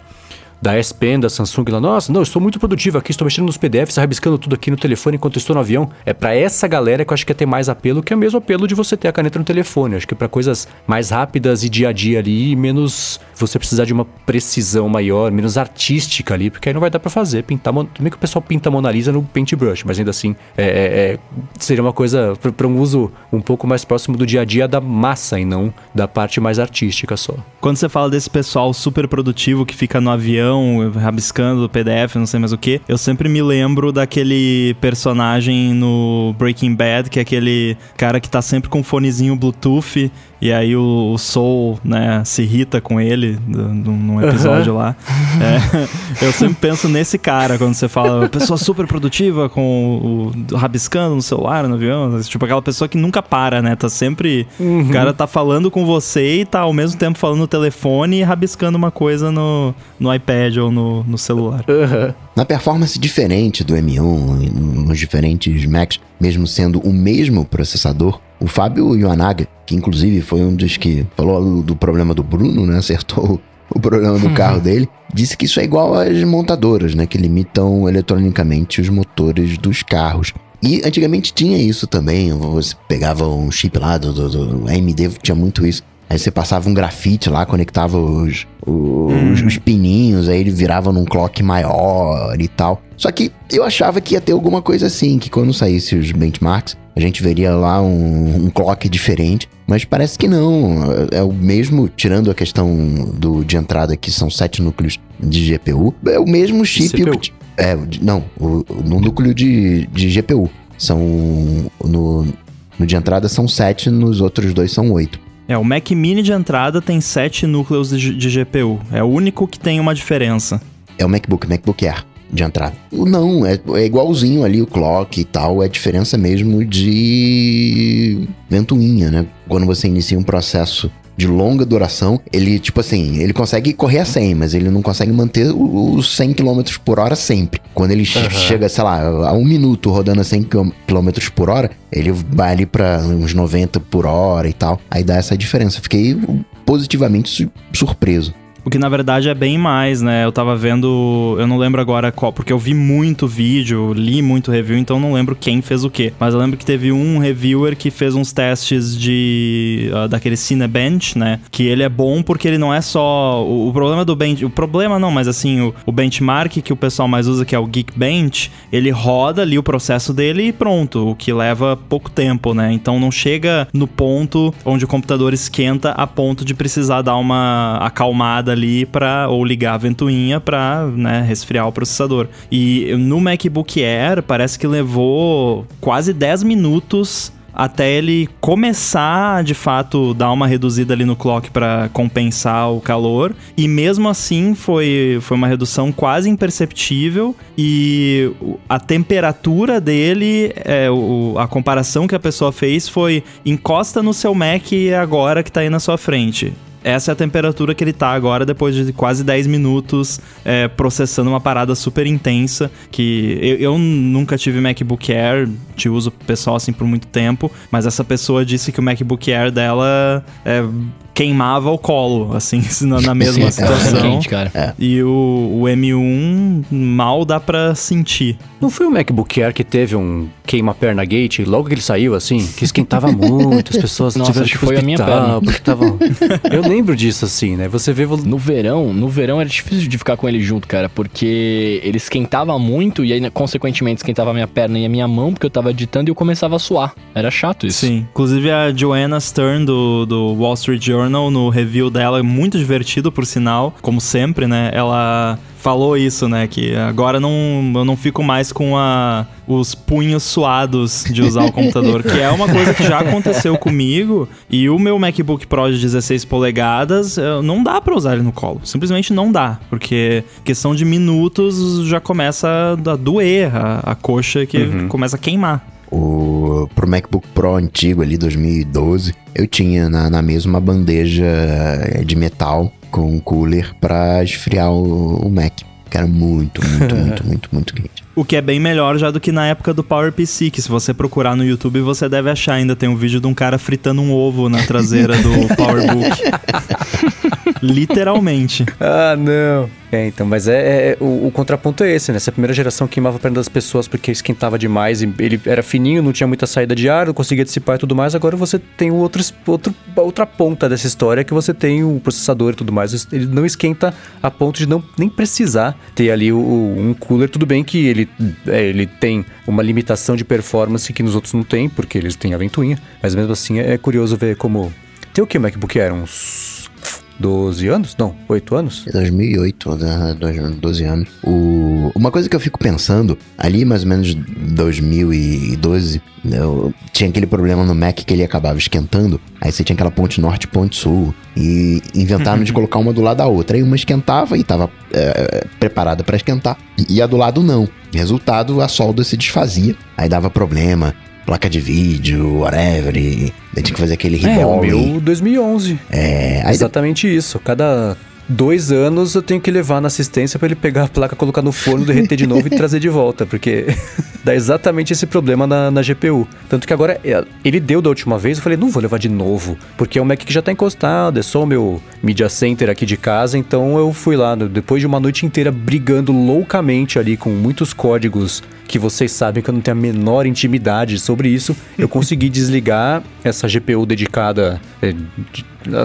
da S Pen, da Samsung lá, nossa, não, eu estou muito produtivo aqui, estou mexendo nos PDFs, rabiscando tudo aqui no telefone enquanto estou no avião. É para essa galera que eu acho que ia ter mais apelo, que é o mesmo apelo de você ter a caneta no telefone. Acho que para coisas mais rápidas e dia a dia ali, menos você precisar de uma precisão maior, menos artística ali, porque aí não vai dar para fazer. Pintar, também que o pessoal pinta Mona Lisa no paintbrush, mas ainda assim é, é, é seria uma coisa para um uso um pouco mais próximo do dia a dia da massa e não da parte mais artística só. Quando você fala desse pessoal super produtivo que fica no avião rabiscando PDF, não sei mais o que. Eu sempre me lembro daquele personagem no Breaking Bad, que é aquele cara que tá sempre com um fonezinho Bluetooth e aí o, o Soul, né, se irrita com ele num episódio uhum. lá. É, eu sempre penso nesse cara quando você fala pessoa super produtiva com o, rabiscando no celular, no avião. Tipo aquela pessoa que nunca para, né? Tá sempre. Uhum. O cara tá falando com você e tá ao mesmo tempo falando no telefone e rabiscando uma coisa no, no iPad ou no, no celular. Uhum. Na performance diferente do M1, nos diferentes Macs, mesmo sendo o mesmo processador, o Fábio Ioanaga, que inclusive foi um dos que falou do problema do Bruno, né? Acertou o problema do carro dele, disse que isso é igual às montadoras, né? Que limitam eletronicamente os motores dos carros. E antigamente tinha isso também. Você pegava um chip lá do, do, do AMD, tinha muito isso. Aí você passava um grafite lá, conectava os, os, hum. os, pininhos, aí ele virava num clock maior e tal. Só que eu achava que ia ter alguma coisa assim, que quando saísse os benchmarks, a gente veria lá um, um clock diferente. Mas parece que não. É o mesmo, tirando a questão do, de entrada, que são sete núcleos de GPU, é o mesmo chip. CPU. É, não, o, no núcleo de, de GPU. São. No, no de entrada são sete, nos outros dois são oito. É, o Mac Mini de entrada tem 7 núcleos de, de, GPU. É o único que tem uma diferença. É o MacBook, MacBook Air de entrada. Não, é, é igualzinho ali o clock e tal. É diferença mesmo de ventoinha, né? Quando você inicia um processo de longa duração, ele, tipo assim, ele consegue correr a 100, mas ele não consegue manter os 100 km por hora sempre. Quando ele uhum. chega, sei lá, a um minuto rodando a 100 km por hora, ele vai ali pra uns 90 por hora e tal. Aí dá essa diferença. Fiquei positivamente surpreso. O que na verdade é bem mais, né? Eu tava vendo, eu não lembro agora qual, porque eu vi muito vídeo, li muito review, então não lembro quem fez o quê. Mas eu lembro que teve um reviewer que fez uns testes de uh, daquele Cinebench, né? Que ele é bom porque ele não é só o, o problema do bench, o problema não, mas assim, o, o, benchmark que o pessoal mais usa que é o Geekbench, ele roda ali o processo dele e pronto, o que leva pouco tempo, né? Então não chega no ponto onde o computador esquenta a ponto de precisar dar uma acalmada ali para ou ligar a ventoinha para né, resfriar o processador. E no MacBook Air parece que levou quase 10 minutos até ele começar de fato dar uma reduzida ali no clock para compensar o calor. E mesmo assim foi, foi uma redução quase imperceptível. E a temperatura dele é, o, a comparação que a pessoa fez foi encosta no seu Mac agora que tá aí na sua frente essa é a temperatura que ele tá agora, depois de quase 10 minutos é, processando uma parada super intensa. Que eu, eu, nunca tive MacBook Air, te uso pessoal assim por muito tempo, mas essa pessoa disse que o MacBook Air dela é queimava o colo, assim, na, mesma Sim, situação. É quente, cara. É. E o, o M1 mal dá pra sentir. Não foi o MacBook Air que teve um queima-perna gate logo que ele saiu, assim? Que esquentava muito, as pessoas Nossa, tiveram que foi a minha perna. Porque tava... Eu lembro disso, assim, né? Você vê... No verão, no verão era difícil de ficar com ele junto, cara, porque ele esquentava muito e aí, consequentemente, esquentava a minha perna e a minha mão, porque eu tava editando e eu começava a suar. Era chato isso. Sim. Inclusive a Joanna Stern do, do Wall Street Journal, no review dela, muito divertido, por sinal, como sempre, né? Ela falou isso, né? Que agora não, eu não fico mais com a, os punhos suados de usar o computador, que é uma coisa que já aconteceu comigo. E o meu MacBook Pro de 16 polegadas, não dá para usar ele no colo. Simplesmente não dá, porque questão de minutos já começa a doer a, a coxa que uhum. começa a queimar. O, pro MacBook Pro antigo ali, 2012, eu tinha na, na mesma bandeja de metal com um cooler para esfriar o, o Mac. Que era muito, muito, muito, muito, muito quente. O que é bem melhor já do que na época do PowerPC, que se você procurar no YouTube você deve achar ainda. Tem um vídeo de um cara fritando um ovo na traseira do PowerBook. Literalmente. Ah, não. É, então, mas é, é o, o, contraponto é esse, né? Essa primeira geração queimava a perna das pessoas porque esquentava demais, e ele era fininho, não tinha muita saída de ar, não conseguia dissipar e tudo mais. Agora você tem outro, outro, outra ponta dessa história que você tem o processador e tudo mais. Ele não esquenta a ponto de não nem precisar ter ali o, um cooler. Tudo bem que ele, é, ele tem uma limitação de performance que nos outros não tem, porque eles têm a ventoinha. Mas mesmo assim é curioso ver como. Tem o que MacBook Air? Uns 12 anos? Não, 8 anos? 2008, 12 anos. O... Uma coisa que eu fico pensando, ali mais ou menos 2012, eu... tinha aquele problema no Mac que ele acabava esquentando, aí você tinha aquela ponte norte e ponte sul, e inventaram de colocar uma do lado da outra. Aí uma esquentava e estava é, preparada para esquentar, e a do lado não. Resultado, a solda se desfazia, aí dava problema placa de vídeo, whatever. E tinha que fazer aquele rebound. É, o meu 2011. É, exatamente de... isso. Cada dois anos eu tenho que levar na assistência para ele pegar a placa, colocar no forno, derreter de novo e trazer de volta, porque dá exatamente esse problema na, na, GPU. Tanto que agora é, ele deu da última vez, eu falei, não vou levar de novo, porque é um Mac que já tá encostado, é só o meu Media Center aqui de casa, então eu fui lá, depois de uma noite inteira brigando loucamente ali com muitos códigos que vocês sabem que eu não tenho a menor intimidade sobre isso, eu consegui desligar essa GPU dedicada. É,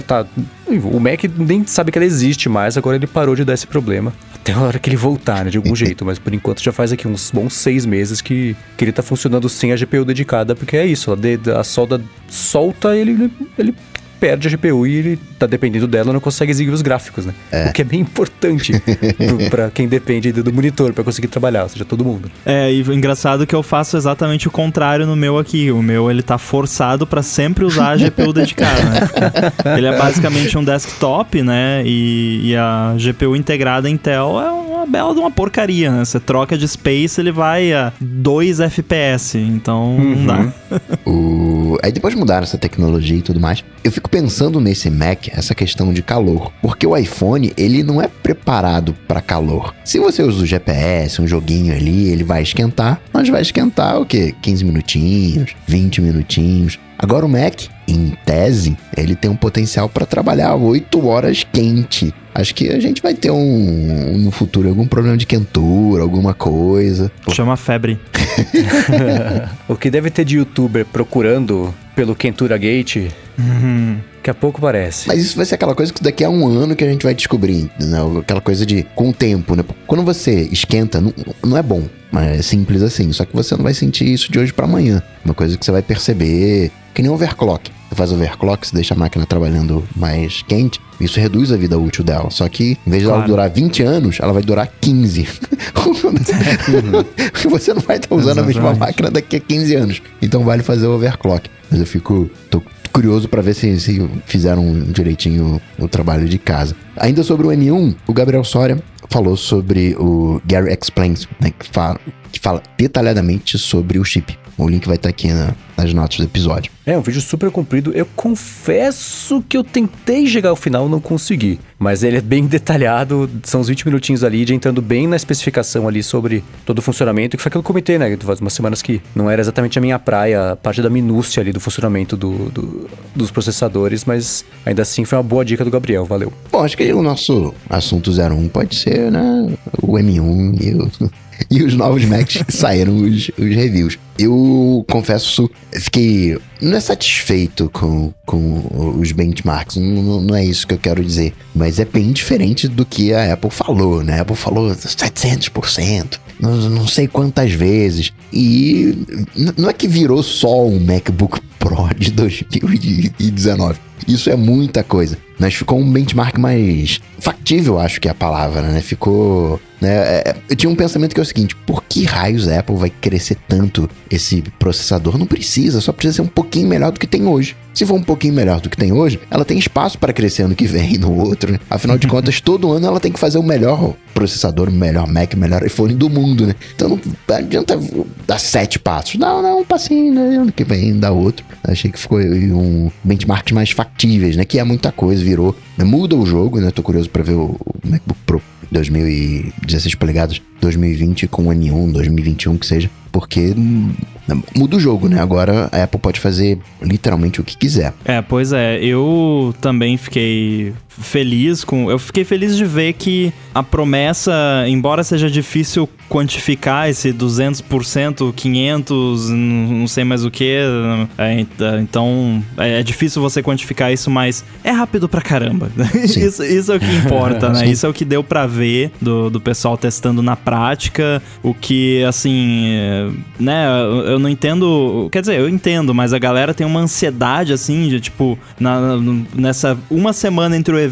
tá, o Mac nem sabe que ela existe mais, agora ele parou de dar esse problema. Até a hora que ele voltar, né, de algum jeito. Mas por enquanto já faz aqui uns bons seis meses que, que ele tá funcionando sem a GPU dedicada, porque é isso, a, a solda solta, ele, ele perde a GPU e ele tá dependendo dela, não consegue exibir os gráficos, né? É. O que é bem importante para quem depende do monitor para conseguir trabalhar, ou seja, todo mundo. É, e o engraçado é que eu faço exatamente o contrário no meu aqui. O meu, ele tá forçado para sempre usar a GPU dedicada, né? Porque ele é basicamente um desktop, né? E, e a GPU integrada Intel é uma bela de uma porcaria, né? Você troca de space, ele vai a 2 FPS, então uhum. não dá. o... Aí depois mudaram essa tecnologia e tudo mais. Eu fico pensando nesse Mac, essa questão de calor, porque o iPhone, ele não é preparado para calor. Se você usa o GPS, um joguinho ali, ele vai esquentar, mas vai esquentar o quê? 15 minutinhos, 20 minutinhos. Agora o Mac, em tese, ele tem um potencial para trabalhar 8 horas quente. Acho que a gente vai ter um, no futuro algum problema de quentura, alguma coisa. Chama febre. o que deve ter de youtuber procurando pelo Kentura Gate, uhum. Daqui a pouco parece. Mas isso vai ser aquela coisa que daqui a um ano que a gente vai descobrir, né? aquela coisa de com o tempo, né? Quando você esquenta, não, não é bom, mas é simples assim. Só que você não vai sentir isso de hoje para amanhã. Uma coisa que você vai perceber, que nem overclock. Você faz overclock, você deixa a máquina trabalhando mais quente, isso reduz a vida útil dela. Só que, em vez de claro. ela durar 20 anos, ela vai durar 15. uhum. você não vai estar usando Exatamente. a mesma máquina daqui a 15 anos. Então vale fazer o overclock. Mas eu fico. Tô curioso para ver se, se fizeram direitinho o, trabalho de casa. Ainda sobre o M1, o Gabriel Soria falou sobre o Gary Explains, né, que, fala, que fala detalhadamente sobre o chip O link vai estar tá aqui na, nas notas do episódio. É, um vídeo super comprido. Eu confesso que eu tentei chegar ao final não consegui. Mas ele é bem detalhado, são uns 20 minutinhos ali, de entrando bem na especificação ali sobre todo o funcionamento, que foi aquilo que eu comentei, né? Faz umas semanas que não era exatamente a minha praia, a parte da minúcia ali do funcionamento do, do, dos processadores, mas ainda assim foi uma boa dica do Gabriel, valeu. Bom, acho que o nosso assunto 01 pode ser, né? O M1 e o e os novos Macs saíram os, os reviews. Eu confesso, fiquei. Não é satisfeito com, com os benchmarks, não, não, é isso que eu quero dizer. Mas é bem diferente do que a Apple falou, né? A Apple falou 700%, não, não sei quantas vezes. E não é que virou só um MacBook Pro de 2019. Isso é muita coisa. Mas ficou um benchmark mais factível, acho que é a palavra, né? Ficou né? É, é, eu tinha um pensamento que é o seguinte: por que raios a Apple vai crescer tanto esse processador? Não precisa, só precisa ser um pouquinho melhor do que tem hoje. Se for um pouquinho melhor do que tem hoje, ela tem espaço para crescer ano que vem no outro, né? Afinal de contas, todo ano ela tem que fazer o melhor processador, o melhor Mac, o melhor iPhone do mundo, né? Então não adianta dar sete passos. Não, não, um passinho, né? Ano que vem dá outro. Achei que ficou um benchmark mais factíveis, né? Que é muita coisa, virou. Né? Muda o jogo, né? Tô curioso para ver o MacBook Pro 2016 polegadas 2020 com o N1, 2021 que seja, porque muda o jogo, né? Agora a Apple pode fazer literalmente o que quiser. É, pois é. Eu também fiquei feliz com. Eu fiquei feliz de ver que a promessa, embora seja difícil quantificar esse 200%, 500, não sei mais o que, é, então é, é, difícil você quantificar isso, mas é rápido pra caramba. isso, isso, é o que importa, né? Isso é o que deu pra ver do, do pessoal testando na prática, o que, assim, né, eu não entendo, quer dizer, eu entendo, mas a galera tem uma ansiedade, assim, de tipo, na, nessa uma semana entre o evento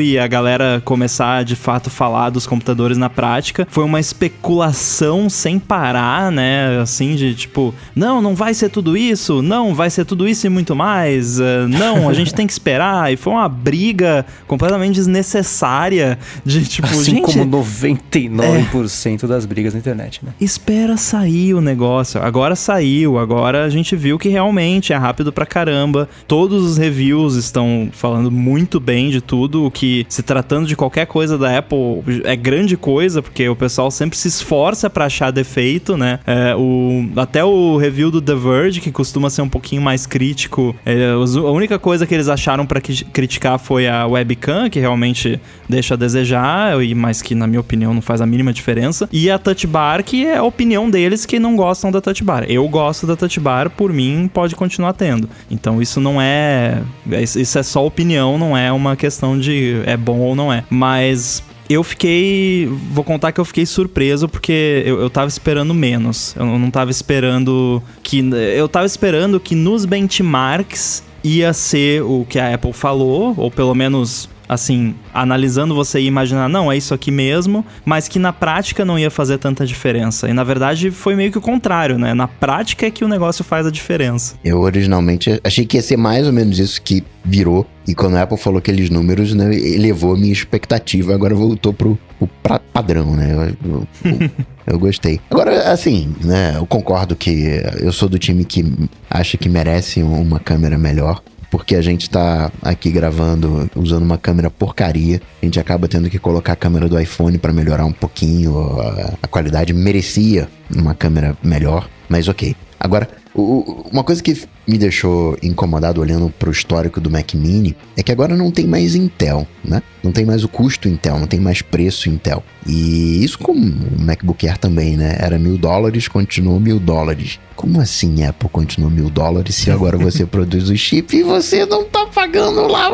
e a galera começar de fato falar dos computadores na prática, foi uma especulação sem parar, né? Assim, de tipo, não, não vai ser tudo isso, não, vai ser tudo isso e muito mais, uh, não, a gente tem que esperar. E foi uma briga completamente desnecessária de tipo, assim gente, como 99% é, das brigas na internet, né? Espera sair o negócio. Agora saiu, agora a gente viu que realmente é rápido pra caramba. Todos os reviews estão falando muito bem de tudo, o que, se tratando de qualquer coisa da Apple, é grande coisa, porque o pessoal sempre se esforça para achar defeito, né? É, o, até o review do The Verge, que costuma ser um pouquinho mais crítico, é, a única coisa que eles acharam para criticar foi a webcam, que realmente deixa a desejar, mas que, na minha opinião, não faz a mínima diferença. E a Touch Bar, que é a opinião deles que não gostam da Touch Bar. Eu gosto da Touch Bar, por mim, pode continuar tendo. Então isso não é. Isso é só opinião, não é uma questão de é bom ou não é. Mas eu fiquei. Vou contar que eu fiquei surpreso porque eu, eu tava esperando menos. Eu não tava esperando que. Eu tava esperando que nos benchmarks ia ser o que a Apple falou, ou pelo menos assim, analisando você ia imaginar, não, é isso aqui mesmo, mas que na prática não ia fazer tanta diferença. E na verdade foi meio que o contrário, né? Na prática é que o negócio faz a diferença. Eu originalmente achei que ia ser mais ou menos isso que virou. E quando a Apple falou aqueles números, né, elevou a minha expectativa. Agora voltou pro, pro padrão, né? Eu, eu, eu, gostei. Agora, assim, né? Eu concordo que eu sou do time que acha que merece uma câmera melhor porque a gente tá aqui gravando usando uma câmera porcaria. A gente acaba tendo que colocar a câmera do iPhone para melhorar um pouquinho. A, a qualidade merecia uma câmera melhor, mas ok. Agora, uma coisa que me deixou incomodado olhando para o histórico do Mac Mini é que agora não tem mais Intel, né? Não tem mais o custo Intel, não tem mais preço Intel. E isso com o MacBook Air também, né? Era mil dólares, continuou mil dólares. Como assim Apple continuou mil dólares se agora você produz o chip e você não tá pagando lá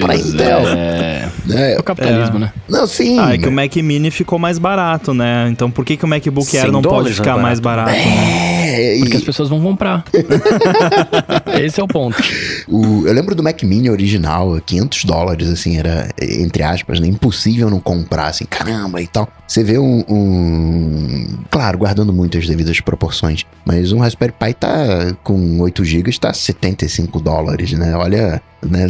para Intel? É... é... o capitalismo, é. né? Não, sim. Ah, é que o Mac Mini ficou mais barato, né? Então por que, que o MacBook Air não pode ficar mais barato? É, né? Porque as pessoas vão comprar. Esse é o ponto. O, eu lembro do Mac Mini original, 500 dólares, assim, era, entre aspas, né, impossível não comprar, assim, caramba e tal. Você vê um, um, Claro, guardando muito as devidas proporções, mas um Raspberry Pi tá com 8 GB, tá 75 dólares, né? Olha, né?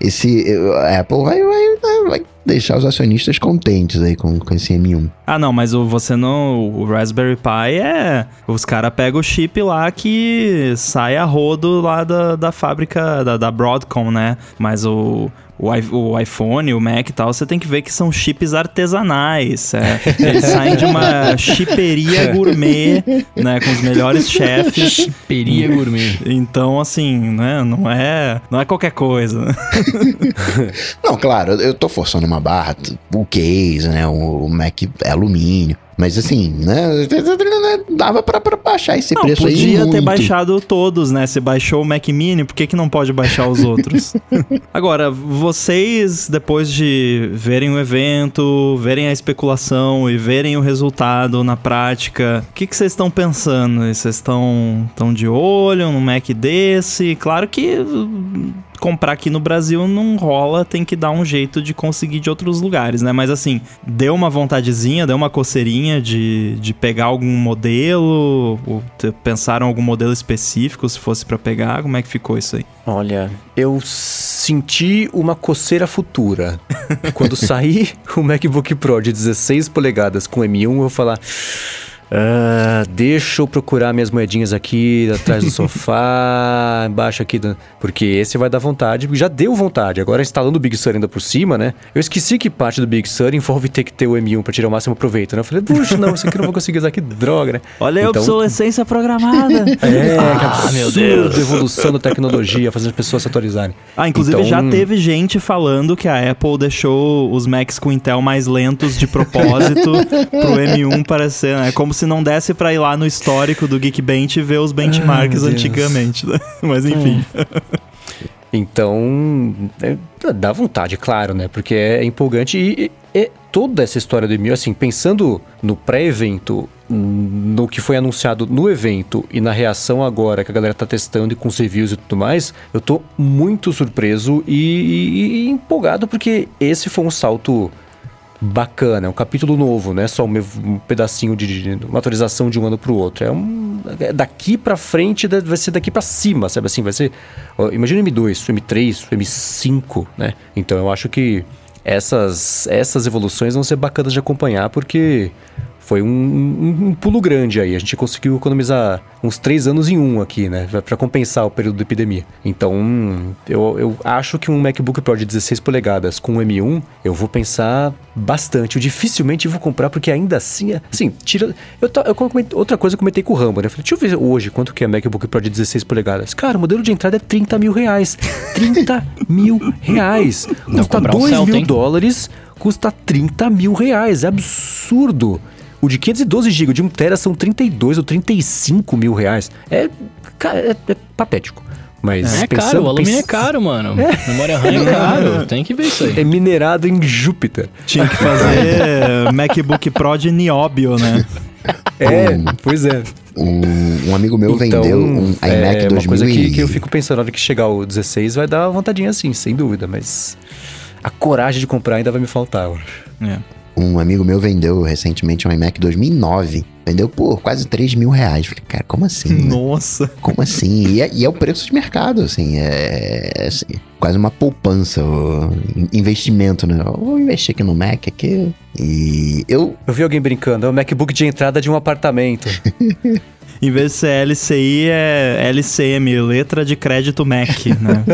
Esse. A Apple vai, vai, vai deixar os acionistas contentes aí com, com esse M1. Ah, não, mas o, você não. O Raspberry Pi é. Os caras pegam o chip lá que sai a rodo lá da, da fábrica da, da Broadcom, né? Mas o, o, iPhone, o Mac e tal, você tem que ver que são chips artesanais. É, eles saem de uma chiperia gourmet, né? Com os melhores chefes. Chiperia gourmet. Então, assim, né? Não é, não é qualquer coisa. não, claro, eu tô forçando uma barra. O case, né? O Mac é alumínio. Mas assim, né? Dava pra, pra baixar esse não, preço aí. Podia ter baixado todos, né? Você baixou o Mac Mini, por que, que não pode baixar os outros? Agora, vocês, depois de verem o evento, verem a especulação e verem o resultado na prática, o que, que vocês estão pensando? Vocês estão de olho no Mac desse? Claro que comprar aqui no Brasil não rola, tem que dar um jeito de conseguir de outros lugares, né? Mas assim, deu uma vontadezinha, deu uma coceirinha de, de pegar algum modelo? Pensaram algum modelo específico se fosse para pegar? Como é que ficou isso aí? Olha, eu senti uma coceira futura. Quando sair o MacBook Pro de 16 polegadas com M1, eu vou falar. Uh, deixa eu procurar minhas moedinhas aqui atrás do sofá, embaixo aqui, do... porque esse vai dar vontade, já deu vontade. Agora instalando o Big Sur ainda por cima, né? Eu esqueci que parte do Big Sur envolve ter que ter o M1 para tirar o máximo proveito, né? Eu falei, puxa, não, isso aqui não vou conseguir usar, que droga, né? Olha então... a obsolescência programada. é, ah, que absurdo, meu Deus. evolução da tecnologia, fazendo as pessoas se atualizarem. Ah, inclusive então... já teve gente falando que a Apple deixou os Macs com Intel mais lentos de propósito pro M1 parecer, né? Como se não desse para ir lá no histórico do Geekbench e ver os benchmarks antigamente. Né? Mas enfim. Então, é, dá vontade, claro, né? Porque é empolgante e, e, e toda essa história do e assim, pensando no pré-evento, no que foi anunciado no evento e na reação agora que a galera tá testando e com os reviews e tudo mais, eu tô muito surpreso e, e empolgado porque esse foi um salto bacana, é um capítulo novo, não é só um pedacinho de, de uma atualização de um ano para o outro. É um é daqui para frente, vai ser daqui para cima, sabe assim? Vai ser. Imagina o M2, o M3, o M5, né? Então eu acho que essas essas evoluções vão ser bacanas de acompanhar porque foi um, um, um, pulo grande aí. A gente conseguiu economizar uns três anos em um aqui, né? Para compensar o período da epidemia. Então, eu, eu acho que um MacBook Pro de 16 polegadas com um M1, eu vou pensar bastante. Eu dificilmente vou comprar, porque ainda assim, assim, tira. Eu, eu comentei, outra coisa eu comentei com o Rambo, né? Eu falei, deixa eu ver hoje quanto que é MacBook Pro de 16 polegadas. Cara, o modelo de entrada é 30 mil reais. 30 mil reais. Custa 2 um mil dólares, custa 30 mil reais. É absurdo. O de 512 GB de 1 TB são 32 ou 35 mil reais. É, é, é patético. Mas é pensando, caro, o alumínio pens... é caro, mano. É. Memória RAM é caro, tem que ver isso aí. É minerado em Júpiter. Tinha que fazer MacBook Pro de nióbio, né? É, pois é. Um, um amigo meu então, vendeu um iMac é 2000 uma coisa que, que eu fico pensando, na hora que chegar o 16 vai dar uma vontadinha assim, sem dúvida, mas a coragem de comprar ainda vai me faltar, eu acho. É. Um amigo meu vendeu recentemente um iMac 2009. Vendeu por quase 3 mil reais. Falei, cara, como assim? Né? Nossa! Como assim? E é, e é, o preço de mercado, assim. É assim, quase uma poupança, investimento, né? vou investir aqui no Mac aqui. E eu. Eu vi alguém brincando, é o MacBook de entrada de um apartamento. em vez de ser LCI, é LCM, letra de crédito Mac, né?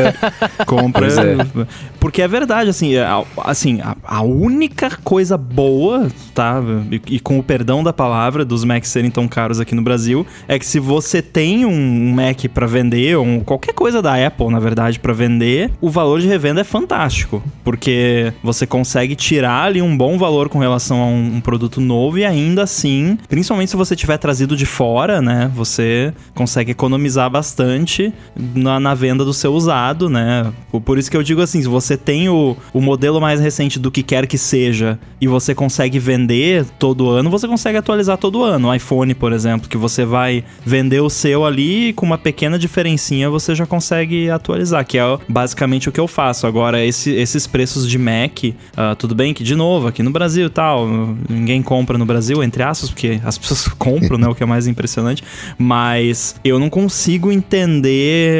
compra. É. Porque é verdade, assim, é, assim a, a única coisa boa, tá? E, e, com o perdão da palavra dos Macs serem tão caros aqui no Brasil, é que se você tem um Mac para vender, ou qualquer coisa da Apple, na verdade, para vender, o valor de revenda é fantástico. Porque você consegue tirar ali um bom valor com relação a um, um produto novo e ainda assim, principalmente se você tiver trazido de fora fora, né? Você consegue economizar bastante na, na venda do seu usado, né? Por isso que eu digo assim, se você tem o, o modelo mais recente do que quer que seja e você consegue vender todo ano, você consegue atualizar todo ano. O iPhone, por exemplo, que você vai vender o seu ali com uma pequena diferencinha, você já consegue atualizar, que é basicamente o que eu faço. Agora, esse, esses preços de Mac, uh, tudo bem que, de novo, aqui no Brasil tal, ninguém compra no Brasil, entre aspas, porque as pessoas compram, né? O que é mais impressionante impressionante, mas eu não consigo entender,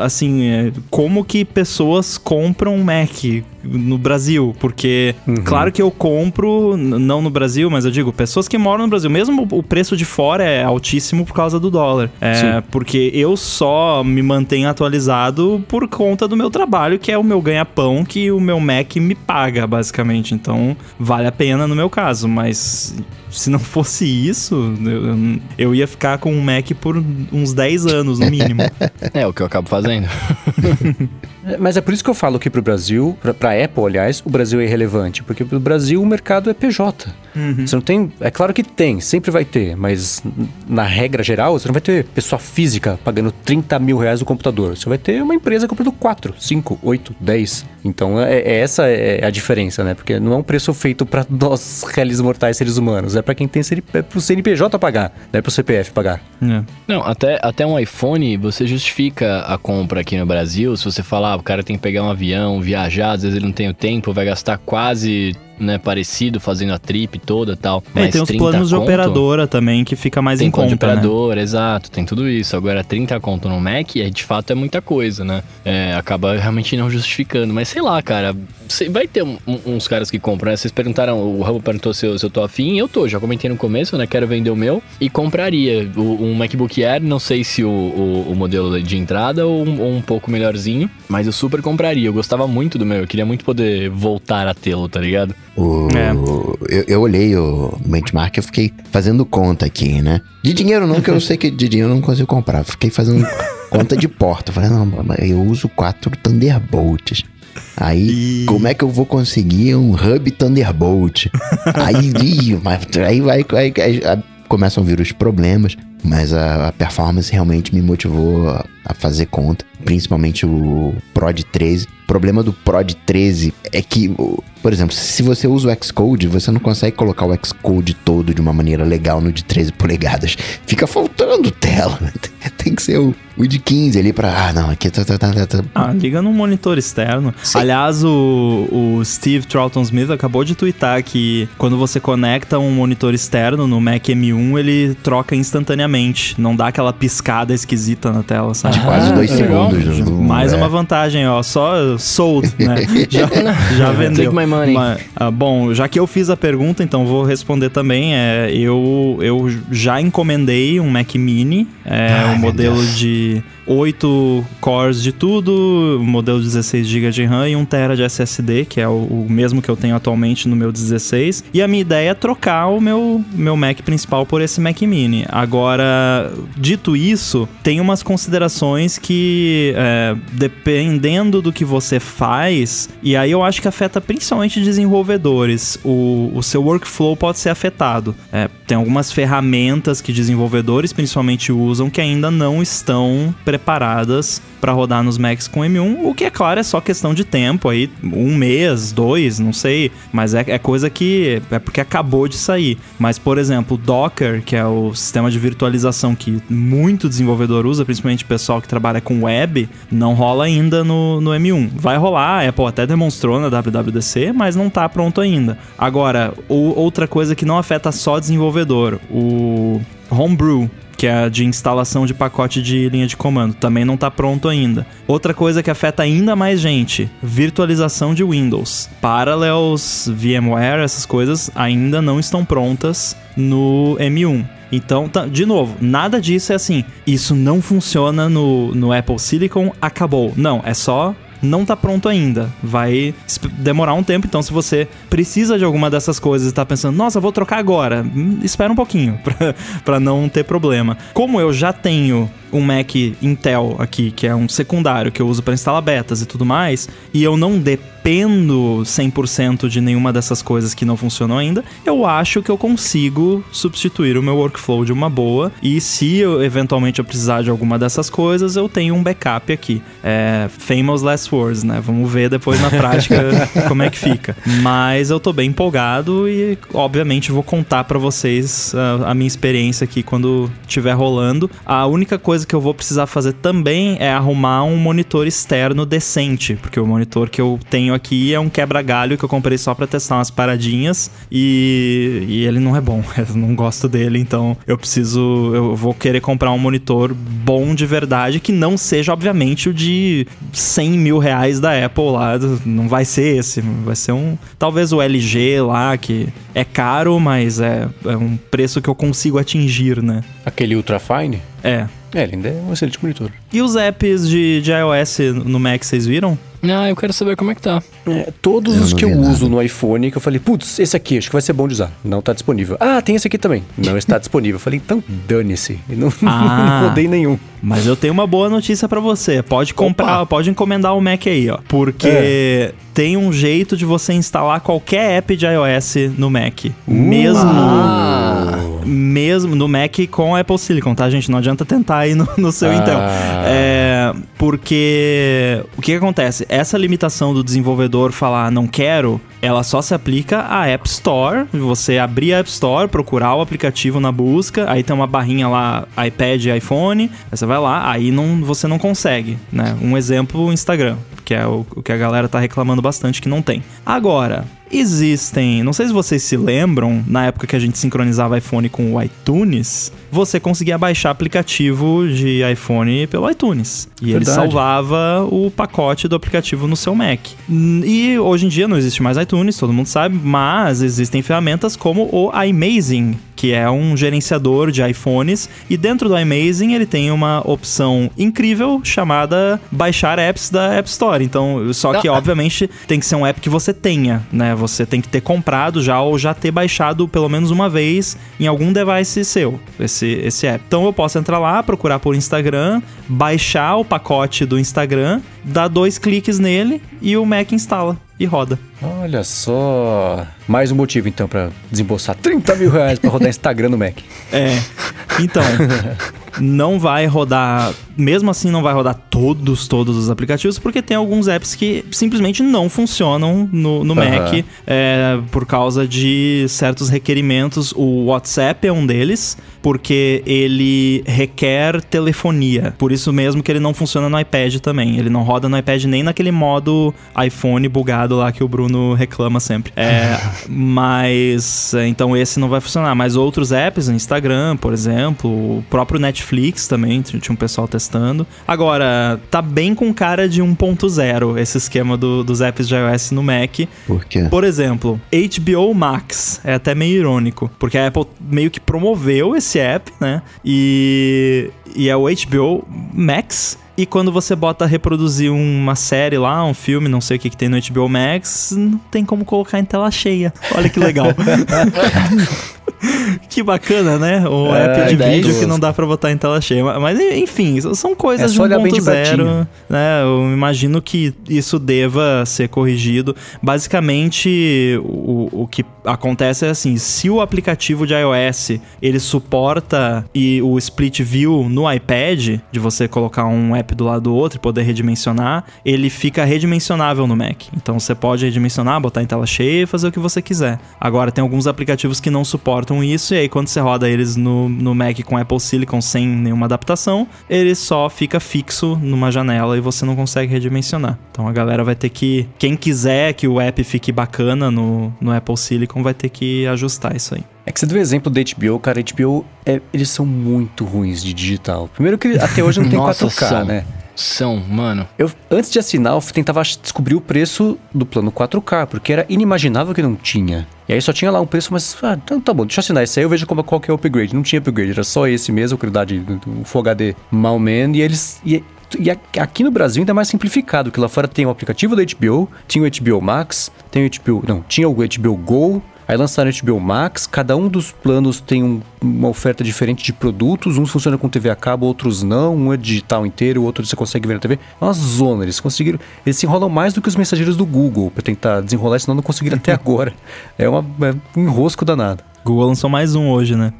assim, é, como que pessoas compram um Mac no Brasil, porque uhum. claro que eu compro, não no Brasil, mas eu digo, pessoas que moram no Brasil, mesmo o preço de fora é altíssimo por causa do dólar. É, porque eu só me mantenho atualizado por conta do meu trabalho, que é o meu ganha-pão que o meu Mac me paga, basicamente. Então, vale a pena no meu caso, mas se não fosse isso, eu, eu ia ficar com um Mac por uns 10 anos, no mínimo. é o que eu acabo fazendo. Mas é por isso que eu falo que pro Brasil, pra, pra Apple, aliás, o Brasil é irrelevante. Porque pro Brasil o mercado é PJ. Uhum. Você não tem. É claro que tem, sempre vai ter, mas na regra geral, você não vai ter pessoa física pagando 30 mil reais no computador. Você vai ter uma empresa comprando 4, 5, 8, 10. Então é, é essa é a diferença, né? Porque não é um preço feito para nós, réis mortais, seres humanos. É para quem tem é pro CNPJ pagar, não é pro CPF pagar. É. Não, até, até um iPhone, você justifica a compra aqui no Brasil. Se você falar, o cara tem que pegar um avião, viajar, às vezes ele não tem o tempo, vai gastar quase né, parecido, fazendo a trip toda tal. É, tem os planos conto, de operadora também, que fica mais em conta, de né? operadora, né? exato, tem tudo isso. Agora, 30 conto no Mac, é, de fato, é muita coisa, né? É, acaba realmente não justificando. Mas sei lá, cara, vai ter um, uns caras que compram, né? Vocês perguntaram, o Rambo perguntou se eu, se eu tô afim, eu tô, já comentei no começo, né? Quero vender o meu e compraria o, um MacBook Air, não sei se o, o, o modelo de entrada ou um, ou um, pouco melhorzinho, mas eu super compraria. Eu gostava muito do meu, eu queria muito poder voltar a tê-lo, tá ligado? O, é. eu, eu olhei o benchmark e fiquei fazendo conta aqui, né? De dinheiro não, que eu sei que de dinheiro eu não consigo comprar. Fiquei fazendo conta de porta. Falei, não, eu uso quatro Thunderbolts. Aí, e... como é que eu vou conseguir um hub Thunderbolt? aí, aí vai, aí, aí, começam a vir os problemas, mas a, a performance realmente me motivou a, a fazer conta, principalmente o Prod 13. O problema do Prod 13 é que por exemplo, se você usa o Xcode, você não consegue colocar o Xcode todo de uma maneira legal no de 13 polegadas. Fica faltando tela. Tem que ser o, o de 15 ali pra. Ah, não, aqui tá. tá, tá, tá. Ah, liga num monitor externo. Sim. Aliás, o, o Steve Troughton Smith acabou de twittar que quando você conecta um monitor externo no Mac M1, ele troca instantaneamente. Não dá aquela piscada esquisita na tela, sabe? De quase dois ah, segundos. Mais é. uma vantagem, ó. Só sold, né? já, já vendeu money. Mas, ah, bom, já que eu fiz a pergunta, então vou responder também. É, eu, eu já encomendei um Mac Mini, é Ai, um modelo de 8 cores de tudo, modelo 16 GB de RAM e 1 TB de SSD, que é o, o, mesmo que eu tenho atualmente no meu 16. E a minha ideia é trocar o meu, meu Mac principal por esse Mac Mini. Agora, dito isso, tem umas considerações que, é, dependendo do que você faz, e aí eu acho que afeta principalmente desenvolvedores, o, o seu workflow pode ser afetado. É, tem algumas ferramentas que desenvolvedores principalmente usam que ainda não estão preparados preparadas para rodar nos Macs com M1, o que é claro é só questão de tempo aí, um mês, dois, não sei, mas é, é coisa que é porque acabou de sair. Mas, por exemplo, Docker, que é o sistema de virtualização que muito desenvolvedor usa, principalmente o pessoal que trabalha com web, não rola ainda no, no M1. Vai rolar, a Apple até demonstrou na WWDC, mas não tá pronto ainda. Agora, o, outra coisa que não afeta só desenvolvedor, o Homebrew, que é a de instalação de pacote de linha de comando. Também não está pronto ainda. Outra coisa que afeta ainda mais gente: virtualização de Windows. Parallels, VMware, essas coisas ainda não estão prontas no M1. Então, tá, de novo, nada disso é assim. Isso não funciona no, no Apple Silicon, acabou. Não, é só não tá pronto ainda. Vai demorar um tempo, então se você precisa de alguma dessas coisas e tá pensando, nossa, vou trocar agora, hum, espera um pouquinho para não ter problema. Como eu já tenho um Mac Intel aqui, que é um secundário que eu uso para instalar betas e tudo mais, e eu não dependo 100% de nenhuma dessas coisas que não funcionam ainda, eu acho que eu consigo substituir o meu workflow de uma boa. E se eu, eventualmente eu precisar de alguma dessas coisas, eu tenho um backup aqui. É famous last words, né? Vamos ver depois na prática como é que fica. Mas eu tô bem empolgado e, obviamente, vou contar para vocês a, a minha experiência aqui quando estiver rolando. A única coisa que eu vou precisar fazer também é arrumar um monitor externo decente, porque o monitor que eu tenho aqui é um quebra-galho que eu comprei só para testar umas paradinhas e, e ele não é bom, eu não gosto dele, então eu preciso, eu vou querer comprar um monitor bom de verdade que não seja, obviamente, o de 100 mil mil reais da Apple lá. Não vai ser esse. Vai ser um. Talvez o LG lá, que é caro, mas é, é um preço que eu consigo atingir, né? Aquele Ultrafine? É. É, ele ainda é um excelente monitor. E os apps de, de iOS no Mac, vocês viram? Ah, eu quero saber como é que tá. É, todos eu os que eu nada. uso no iPhone, que eu falei, putz, esse aqui acho que vai ser bom de usar. Não tá disponível. Ah, tem esse aqui também. Não está disponível. Eu falei, então dane-se. Não, ah, não rodei nenhum. Mas eu tenho uma boa notícia para você. Pode comprar, Opa. pode encomendar o Mac aí, ó. Porque é. tem um jeito de você instalar qualquer app de iOS no Mac. Uh, mesmo. Ah mesmo no Mac com Apple Silicon, tá, gente? Não adianta tentar aí no, no seu ah. Intel. É, porque o que, que acontece? Essa limitação do desenvolvedor falar não quero, ela só se aplica à App Store. Você abrir a App Store, procurar o aplicativo na busca, aí tem uma barrinha lá, iPad e iPhone, aí você vai lá, aí não, você não consegue, né? Um exemplo, o Instagram, que é o, o que a galera tá reclamando bastante que não tem. Agora, Existem, não sei se vocês se lembram, na época que a gente sincronizava iPhone com o iTunes, você conseguia baixar aplicativo de iPhone pelo iTunes. E Verdade. ele salvava o pacote do aplicativo no seu Mac. E hoje em dia não existe mais iTunes, todo mundo sabe, mas existem ferramentas como o iMazing, que é um gerenciador de iPhones, e dentro do iMazing ele tem uma opção incrível chamada baixar apps da App Store. Então, só que obviamente tem que ser um app que você tenha, né? Você tem que ter comprado já ou já ter baixado pelo menos uma vez em algum device seu, esse, esse app. Então eu posso entrar lá, procurar por Instagram, baixar o pacote do Instagram, dar dois cliques nele e o Mac instala e roda. Olha só. Mais um motivo, então, para desembolsar 30 mil reais para rodar Instagram no Mac. É. Então, não vai rodar. Mesmo assim, não vai rodar todos, todos os aplicativos, porque tem alguns apps que simplesmente não funcionam no, no uhum. Mac é, por causa de certos requerimentos. O WhatsApp é um deles, porque ele requer telefonia. Por isso mesmo que ele não funciona no iPad também. Ele não roda no iPad nem naquele modo iPhone bugado lá que o Bruno reclama sempre. É, mas então esse não vai funcionar. Mas outros apps, Instagram, por exemplo, o próprio Netflix Netflix também, tinha um pessoal testando. Agora, tá bem com cara de 1.0 esse esquema do, dos apps de iOS no Mac. Por quê? Por exemplo, HBO Max. É até meio irônico, porque a Apple meio que promoveu esse app, né? E, e é o HBO Max. E quando você bota reproduzir uma série lá, um filme, não sei o que, que tem no HBO Max, não tem como colocar em tela cheia. Olha que legal. que bacana, né? O é, app de vídeo que não dá pra botar em tela cheia. Mas, enfim, são coisas é de 1.0, né? Eu imagino que isso deva ser corrigido. Basicamente, o, o que acontece é assim, se o aplicativo de iOS, ele suporta e o split view no iPad, de você colocar um app do lado do outro e poder redimensionar, ele fica redimensionável no Mac. Então, você pode redimensionar, botar em tela cheia e fazer o que você quiser. Agora, tem alguns aplicativos que não suportam isso, e aí quando você roda eles no, no Mac com Apple Silicon sem nenhuma adaptação, ele só fica fixo numa janela e você não consegue redimensionar. Então a galera vai ter que. Quem quiser que o app fique bacana no, no Apple Silicon vai ter que ajustar isso aí. É que você deu o exemplo da HBO, cara. HBO, é, eles são muito ruins de digital. Primeiro que até hoje não tem Nossa, 4K, são. né? São, mano. Eu, antes de assinar, eu tentava descobrir o preço do plano 4K, porque era inimaginável que não tinha. E aí só tinha lá um preço, mas ah, então tá bom, deixa eu assinar esse aí, eu vejo como, qual que é o upgrade. Não tinha upgrade, era só esse mesmo, qualidade do Full HD Malman, e eles... E, e aqui no Brasil ainda é mais simplificado, que lá fora tem o aplicativo da HBO, tinha o HBO Max, tem o HBO... Não, tinha o HBO Go, Aí lançaram o HBO Max, cada um dos planos tem um, uma oferta diferente de produtos, uns funcionam com TV a cabo, outros não, um é digital inteiro, o outro você consegue ver na TV. É uma zona, eles conseguiram, eles se enrolam mais do que os mensageiros do Google para tentar desenrolar, senão não conseguiram até agora. É, uma, é um enrosco danado. Google lançou mais um hoje, né?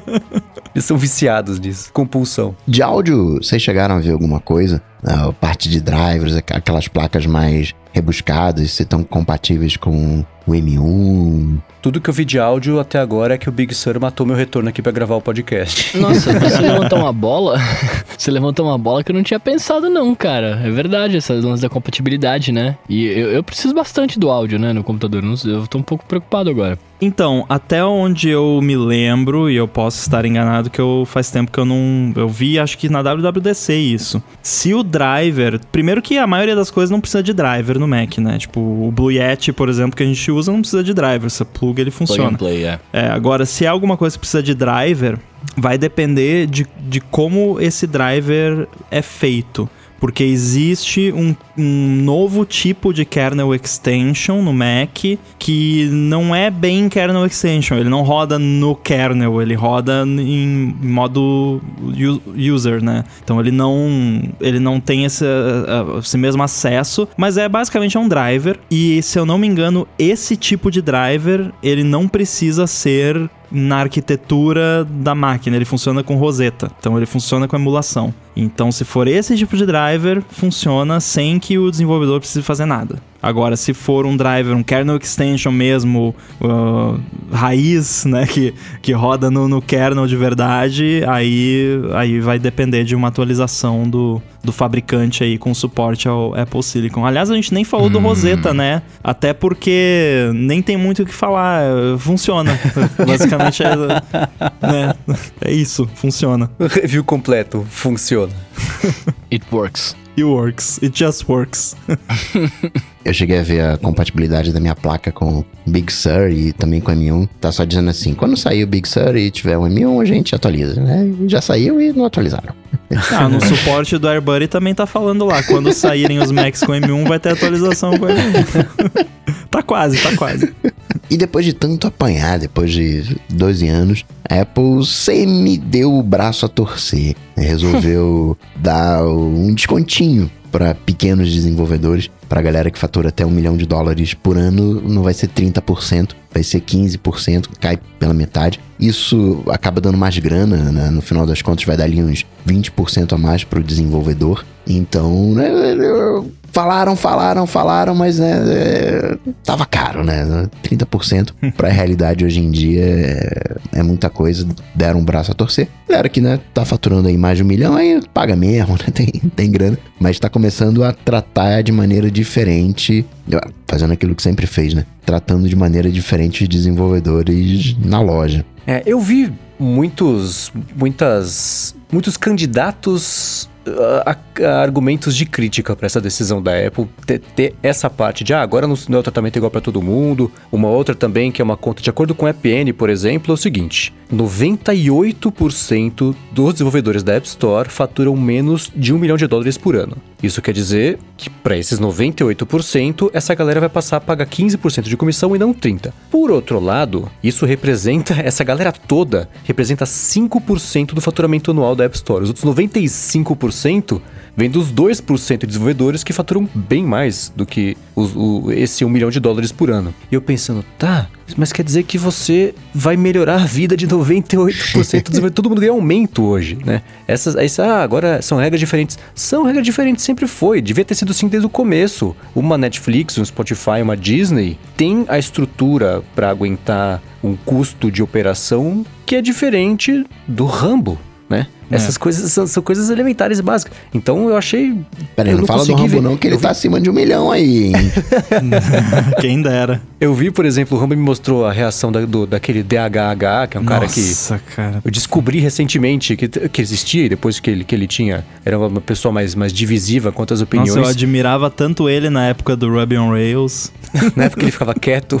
Eles são viciados nisso, compulsão. De áudio, vocês chegaram a ver alguma coisa? A parte de drivers, aquelas placas mais rebuscadas, se estão compatíveis com o M1. Tudo que eu vi de áudio até agora é que o Big Sur matou meu retorno aqui para gravar o podcast. Nossa, você levantou uma bola? Você levantou uma bola que eu não tinha pensado não, cara. É verdade, essas lance da compatibilidade, né? E eu, eu preciso bastante do áudio, né, no computador. Eu tô um pouco preocupado agora. Então, até onde eu me lembro, e eu posso estar enganado, que eu faz tempo que eu não. Eu vi, acho que na WWDC isso. Se o driver. Primeiro que a maioria das coisas não precisa de driver no Mac, né? Tipo, o Blue Yeti, por exemplo, que a gente usa, não precisa de driver. Você pluga, ele funciona. Plug and play, é. é. Agora, se é alguma coisa que precisa de driver, vai depender de, de como esse driver é feito porque existe um, um, novo tipo de kernel extension no Mac que não é bem kernel extension, ele não roda no kernel, ele roda em modo user, né? Então ele não ele não tem esse, esse mesmo acesso, mas é basicamente um driver e se eu não me engano, esse tipo de driver ele não precisa ser na arquitetura da máquina, ele funciona com roseta. Então ele funciona com emulação. Então, se for esse tipo de driver, funciona sem que o desenvolvedor precise fazer nada. Agora, se for um driver, um kernel extension mesmo, uh, raiz, né, que, que roda no, no, kernel de verdade, aí, aí vai depender de uma atualização do, do fabricante aí com suporte ao Apple Silicon. Aliás, a gente nem falou hum. do Rosetta, né? Até porque nem tem muito o que falar, funciona. Basicamente é, né? é isso, funciona. Review completo, funciona. It works. It works. It just works. Eu cheguei a ver a compatibilidade da minha placa com Big Sur e também com M1. Tá só dizendo assim, quando sair o Big Sur e tiver um M1, a gente atualiza, né? Já saiu e não atualizaram. Ah, no suporte do AirBuddy também tá falando lá. Quando saírem os Macs com M1, vai ter atualização com M1. tá quase, tá quase. E depois de tanto apanhar, depois de 12 anos, a Apple semi deu o braço a torcer. Resolveu dar um descontinho para pequenos desenvolvedores, para a galera que fatura até um milhão de dólares por ano, não vai ser 30%, vai ser 15%, cai pela metade. Isso acaba dando mais grana, né? no final das contas vai dar ali uns 20% a mais para o desenvolvedor. Então, né, Falaram, falaram, falaram, mas né, é, tava caro, né? 30% pra realidade hoje em dia é, é, muita coisa. Deram um braço a torcer. Galera que, né, tá faturando aí mais de um milhão, aí paga mesmo, né? Tem, tem grana. Mas tá começando a tratar de maneira diferente, fazendo aquilo que sempre fez, né? Tratando de maneira diferente os desenvolvedores na loja. É, eu vi muitos, muitas, muitos candidatos a argumentos de crítica para essa decisão da Apple ter, ter, essa parte de ah, agora não, não é o tratamento igual para todo mundo. Uma outra também que é uma conta de acordo com a EPN, por exemplo, é o seguinte: 98% dos desenvolvedores da App Store faturam menos de um milhão de dólares por ano. Isso quer dizer que para esses 98%, essa galera vai passar a pagar 15% de comissão e não 30%. Por outro lado, isso representa, essa galera toda representa 5% do faturamento anual da App Store. Os outros 95% vem dos 2% de desenvolvedores que faturam bem mais do que os, o, esse 1 milhão de dólares por ano. E eu pensando, tá, mas quer dizer que você vai melhorar a vida de 98% dos desenvolvedores. Todo mundo ganha aumento hoje, né? Essas, essa, ah, agora são regras diferentes. São regras diferentes, sempre foi. Devia ter sido assim desde o começo. Uma Netflix, um Spotify, uma Disney tem a estrutura para aguentar um custo de operação que é diferente do Rambo? É. Essas coisas são, são, coisas elementares e básicas. Então eu achei. Peraí, não, não fala do Rambo, ver. não, que ele eu tá vi... acima de um milhão aí, hein? Quem dera. Eu vi, por exemplo, o Rambo me mostrou a reação da, do, daquele DHH, que é um Nossa, cara que. Nossa, cara. Eu descobri recentemente que, que existia, e depois que ele, que ele tinha. Era uma pessoa mais, mais divisiva quanto às opiniões. Nossa, eu admirava tanto ele na época do Ruby on Rails. na época ele ficava quieto.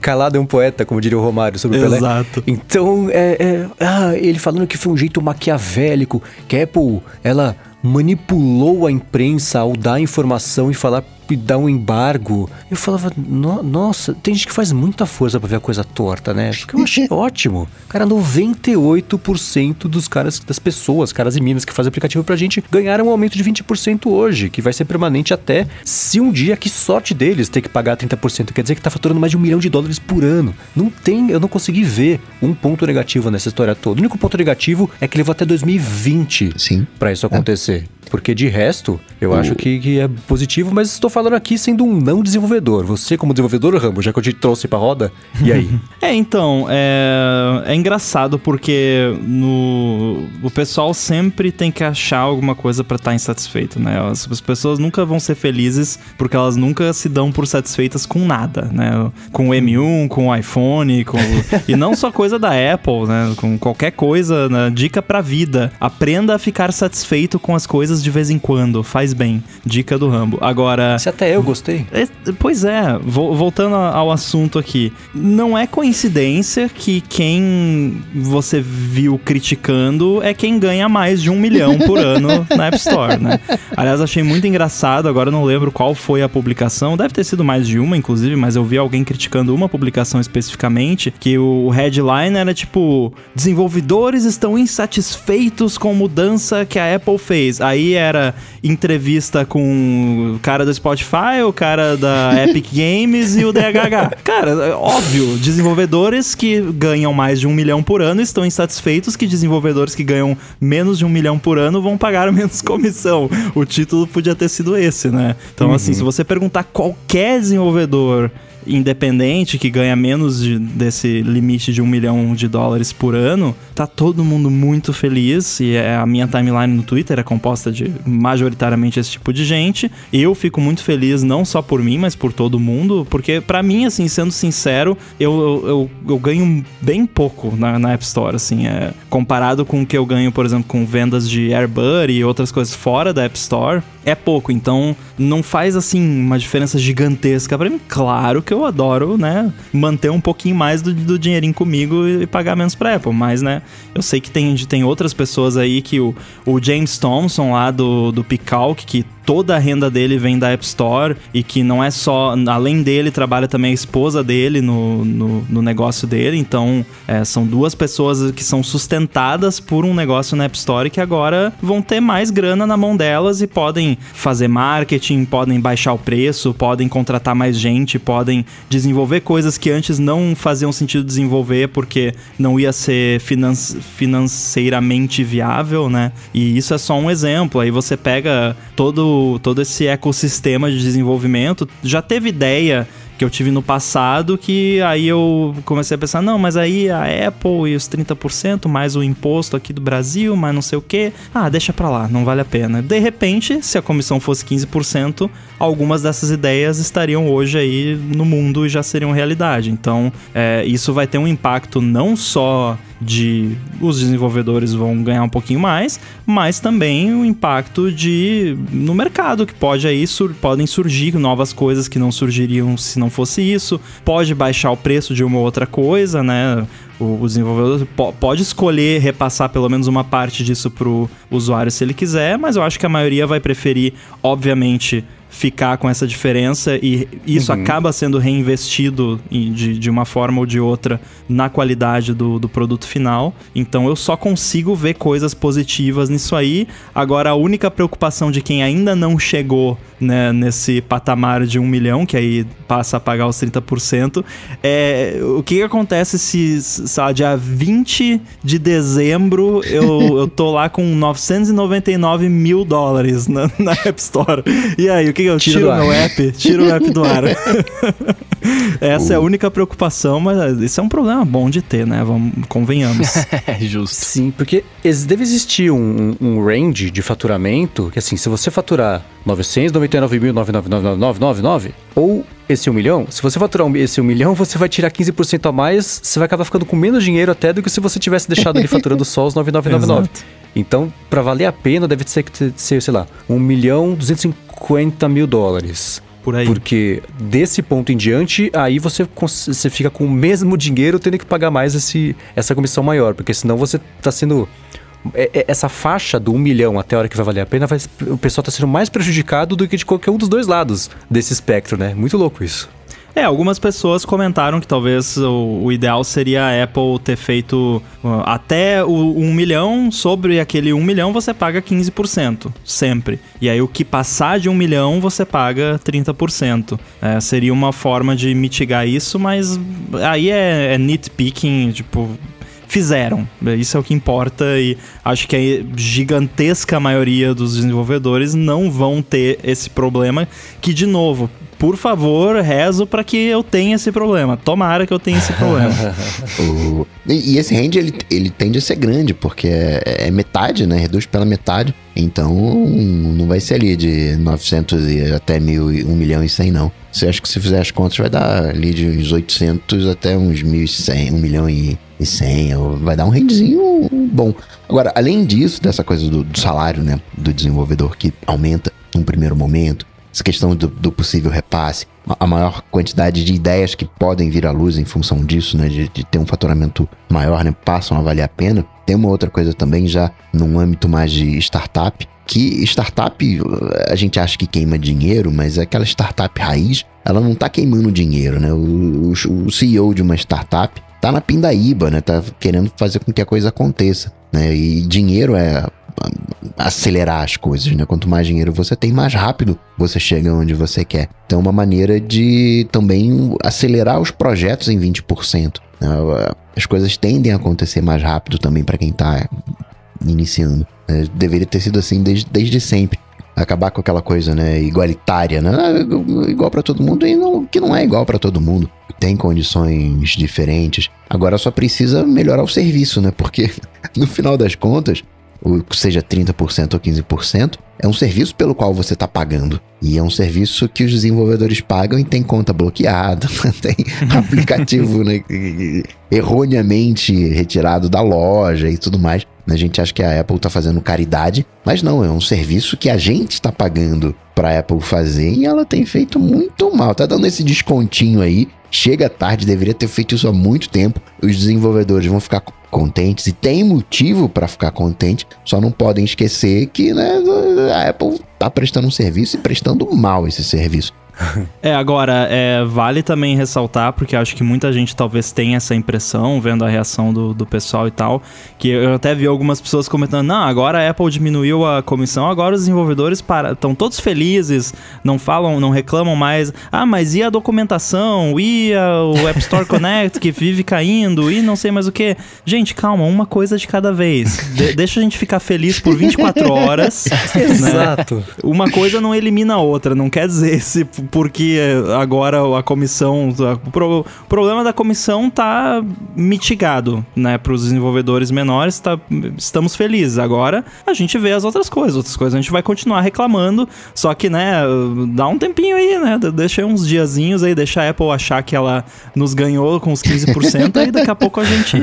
Calado é um poeta, como diria o Romário sobre o Pelé. Exato. Então, é, é ah, ele falando que foi um jeito maquiavélico, que a Apple, ela manipulou a imprensa ao dar informação e falar e dar um embargo. Eu falava, no, nossa, tem gente que faz muita força para ver a coisa torta, né? Porque eu achei ótimo. Cara, 98% dos caras, das pessoas, caras e minas que fazem aplicativo pra gente, ganharam um aumento de 20% hoje, que vai ser permanente até se um dia, que sorte deles, ter que pagar 30%. Quer dizer que tá faturando mais de um milhão de dólares por ano. Não tem, eu não consegui ver um ponto negativo nessa história toda. O único ponto negativo é que levou até 2020 Sim. para isso acontecer. Porque de resto, eu acho que, que, é positivo, mas estou falando aqui sendo um não desenvolvedor. Você, como desenvolvedor, Rambo, já que eu te trouxe pra roda, e aí? é, então, é, é engraçado porque no, o pessoal sempre tem que achar alguma coisa para estar tá insatisfeito, né? As, as, pessoas nunca vão ser felizes porque elas nunca se dão por satisfeitas com nada, né? Com o M1, com o iPhone, com e não só coisa da Apple, né? Com qualquer coisa, né? dica pra vida. Aprenda a ficar satisfeito com as coisas de vez em quando, faz bem. Dica do Rambo. Agora. Se até eu gostei. É, pois é, voltando ao assunto aqui. Não é coincidência que quem você viu criticando é quem ganha mais de um milhão por ano na App Store, né? Aliás, achei muito engraçado, agora não lembro qual foi a publicação, deve ter sido mais de uma, inclusive, mas eu vi alguém criticando uma publicação especificamente, que o headline era tipo: desenvolvedores estão insatisfeitos com a mudança que a Apple fez. Aí era entrevista com o cara do Spotify, o cara da Epic Games e o DHH. Cara, é óbvio, desenvolvedores que ganham mais de um milhão por ano estão insatisfeitos que desenvolvedores que ganham menos de um milhão por ano vão pagar menos comissão. O título podia ter sido esse, né? Então, assim, uhum. assim, se você perguntar qualquer desenvolvedor independente que ganha menos de, desse limite de um milhão de dólares por ano, tá todo mundo muito feliz e é, a minha timeline no Twitter é composta de majoritariamente esse tipo de gente. Eu fico muito feliz não só por mim, mas por todo mundo, porque para mim, assim, sendo sincero, eu, eu, eu, ganho bem pouco na, na App Store, assim, é, comparado com o que eu ganho, por exemplo, com vendas de AirBuddy e outras coisas fora da App Store, é pouco. Então, não faz, assim, uma diferença gigantesca para mim. Claro que eu adoro, né, manter um pouquinho mais do, do dinheirinho comigo e pagar menos pra Apple. Mas, né, eu sei que tem, tem outras pessoas aí que o, o James Thompson lá do, do Picalc, que toda a renda dele vem da App Store e que não é só. Além dele, trabalha também a esposa dele no, no, no negócio dele. Então, é, são duas pessoas que são sustentadas por um negócio na App Store que agora vão ter mais grana na mão delas e podem fazer marketing, podem baixar o preço, podem contratar mais gente, podem desenvolver coisas que antes não faziam sentido desenvolver porque não ia ser finan financeiramente viável, né? E isso é só um exemplo. Aí você pega todo todo, esse ecossistema de desenvolvimento. Já teve ideia que eu tive no passado, que aí eu comecei a pensar, não, mas aí a Apple e os 30%, mais o imposto aqui do Brasil, mais não sei o que, ah, deixa pra lá, não vale a pena. De repente, se a comissão fosse 15%, algumas dessas ideias estariam hoje aí no mundo e já seriam realidade. Então, é, isso vai ter um impacto não só de os desenvolvedores vão ganhar um pouquinho mais, mas também o impacto de no mercado que pode aí sur, podem surgir novas coisas que não surgiriam se não fosse isso, pode baixar o preço de uma outra coisa, né? O, desenvolvedor pode escolher repassar pelo menos uma parte disso para o usuário se ele quiser, mas eu acho que a maioria vai preferir, obviamente, ficar com essa diferença e isso uhum. acaba sendo reinvestido de, de uma forma ou de outra na qualidade do, do produto final. Então eu só consigo ver coisas positivas nisso aí. Agora, a única preocupação de quem ainda não chegou né, nesse patamar de um milhão, que aí passa a pagar os 30%, é o que, que acontece se, sabe, dia 20 de dezembro eu, eu tô lá com 999 mil dólares na, na App Store. E aí, o que, eu tiro, tiro meu app? Tiro o app do ar. Essa uh. é a única preocupação, mas isso é um problema bom de ter, né? Vamos, convenhamos. é justo. Sim, porque deve existir um, um range de faturamento que, assim, se você faturar 999.99999 ou esse 1 milhão, se você faturar esse 1 milhão, você vai tirar 15% a mais, você vai acabar ficando com menos dinheiro até do que se você tivesse deixado ele faturando só os 9999. Então, para valer a pena, deve ser, ser, sei lá, 1 milhão 250 mil dólares. Por aí. Porque desse ponto em diante, aí você, você fica com o mesmo dinheiro tendo que pagar mais esse, essa comissão maior. Porque senão você está sendo é, é, essa faixa do 1 milhão até a hora que vai valer a pena, vai, o pessoal está sendo mais prejudicado do que de qualquer um dos dois lados desse espectro, né? Muito louco isso. É, algumas pessoas comentaram que talvez o, o ideal seria a Apple ter feito uh, até o 1 milhão, sobre aquele 1 milhão você paga 15%, sempre. E aí o que passar de 1 milhão você paga 30%. É, seria uma forma de mitigar isso, mas aí é, é nitpicking, tipo fizeram. Isso é o que importa e acho que a gigantesca maioria dos desenvolvedores não vão ter esse problema que de novo por favor, rezo para que eu tenha esse problema. Tomara que eu tenha esse problema. o... e, e, esse range, ele, ele tende a ser grande, porque é, é, metade, né? Reduz pela metade. Então, não vai ser ali de 900 e até 1.000, 1 milhão e 100, não. Você acha que se fizer as contas, vai dar ali de uns 800 até uns 1.100, 1 milhão e, e 100. Vai dar um rangezinho bom. Agora, além disso, dessa coisa do, do salário, né? Do desenvolvedor que aumenta num primeiro momento, essa questão do, do, possível repasse, a maior quantidade de ideias que podem vir à luz em função disso, né, de, de, ter um faturamento maior, né, passam a valer a pena. Tem uma outra coisa também já num âmbito mais de startup, que startup a gente acha que queima dinheiro, mas aquela startup raiz, ela não está queimando dinheiro, né? O, o, o CEO de uma startup tá na pindaíba, né? Tá querendo fazer com que a coisa aconteça, né? E dinheiro é acelerar as coisas, né? Quanto mais dinheiro você tem, mais rápido você chega onde você quer. Então, é uma maneira de também acelerar os projetos em 20%. Né? As coisas tendem a acontecer mais rápido também para quem está iniciando. É, deveria ter sido assim desde, desde sempre. Acabar com aquela coisa, né, igualitária, né? Igual para todo mundo e não, que não é igual para todo mundo. Tem condições diferentes. Agora só precisa melhorar o serviço, né? Porque no final das contas, ou seja 30% ou 15%, é um serviço pelo qual você está pagando. E é um serviço que os desenvolvedores pagam e tem conta bloqueada, tem aplicativo né, erroneamente retirado da loja e tudo mais. A gente acha que a Apple está fazendo caridade, mas não, é um serviço que a gente está pagando para a Apple fazer e ela tem feito muito mal. Tá dando esse descontinho aí chega tarde, deveria ter feito isso há muito tempo. Os desenvolvedores vão ficar contentes e tem motivo para ficar contente, só não podem esquecer que né, a Apple está prestando um serviço e prestando mal esse serviço. É, agora, é, vale também ressaltar, porque acho que muita gente talvez tenha essa impressão, vendo a reação do, do pessoal e tal, que eu até vi algumas pessoas comentando, não, agora a Apple diminuiu a comissão, agora os desenvolvedores estão todos felizes, não falam, não reclamam mais, ah, mas e a documentação, e a, o App Store Connect que vive caindo, e não sei mais o que. Gente, calma, uma coisa de cada vez. De, deixa a gente ficar feliz por 24 horas. Né? Exato. Uma coisa não elimina a outra, não quer dizer se porque agora a comissão. O, pro, o problema da comissão tá mitigado, né? Para os desenvolvedores menores, tá, estamos felizes. Agora a gente vê as outras coisas. Outras coisas a gente vai continuar reclamando, só que, né, dá um tempinho aí, né? Deixa uns diazinhos aí, deixa a Apple achar que ela nos ganhou com os 15%, aí daqui a pouco a gente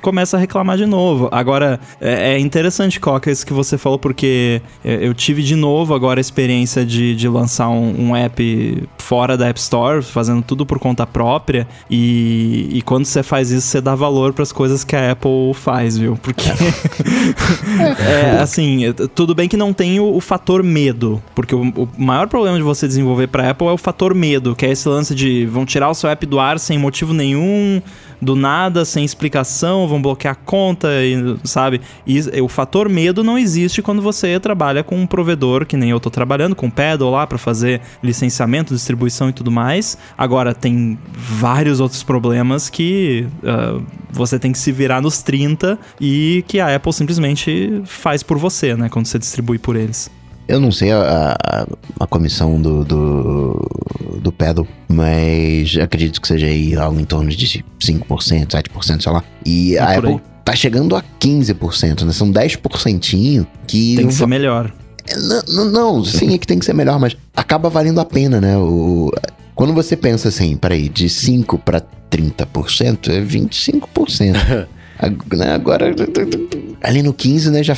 começa a reclamar de novo. Agora, é, é interessante, Coca, isso que você falou, porque é, eu tive de novo agora a experiência de, de lançar um, um app fora da App Store, fazendo tudo por conta própria. E, e quando você faz isso, você dá valor para as coisas que a Apple faz, viu? Porque. é, assim, tudo bem que não tem o, o fator medo, porque o, o, maior problema de você desenvolver para Apple é o fator medo, que é esse lance de vão tirar o seu app do ar sem motivo nenhum do nada, sem explicação, vão bloquear a conta, e, sabe? E o fator medo não existe quando você trabalha com um provedor, que nem eu tô trabalhando, com o Pedal lá para fazer licenciamento, distribuição e tudo mais. Agora, tem vários outros problemas que uh, você tem que se virar nos 30 e que a Apple simplesmente faz por você, né? Quando você distribui por eles. Eu não sei a, a, a comissão do, do, do pedal, mas acredito que seja aí algo em torno de 5%, 7%, sei lá. E é a Apple aí. tá chegando a 15%, né? São 10% que... Tem que ser melhor. É, não, não, sim, é que tem que ser melhor, mas acaba valendo a pena, né? O, quando você pensa assim, peraí, de 5 para 30% é 25%. Né, agora, ali no 15, né, já,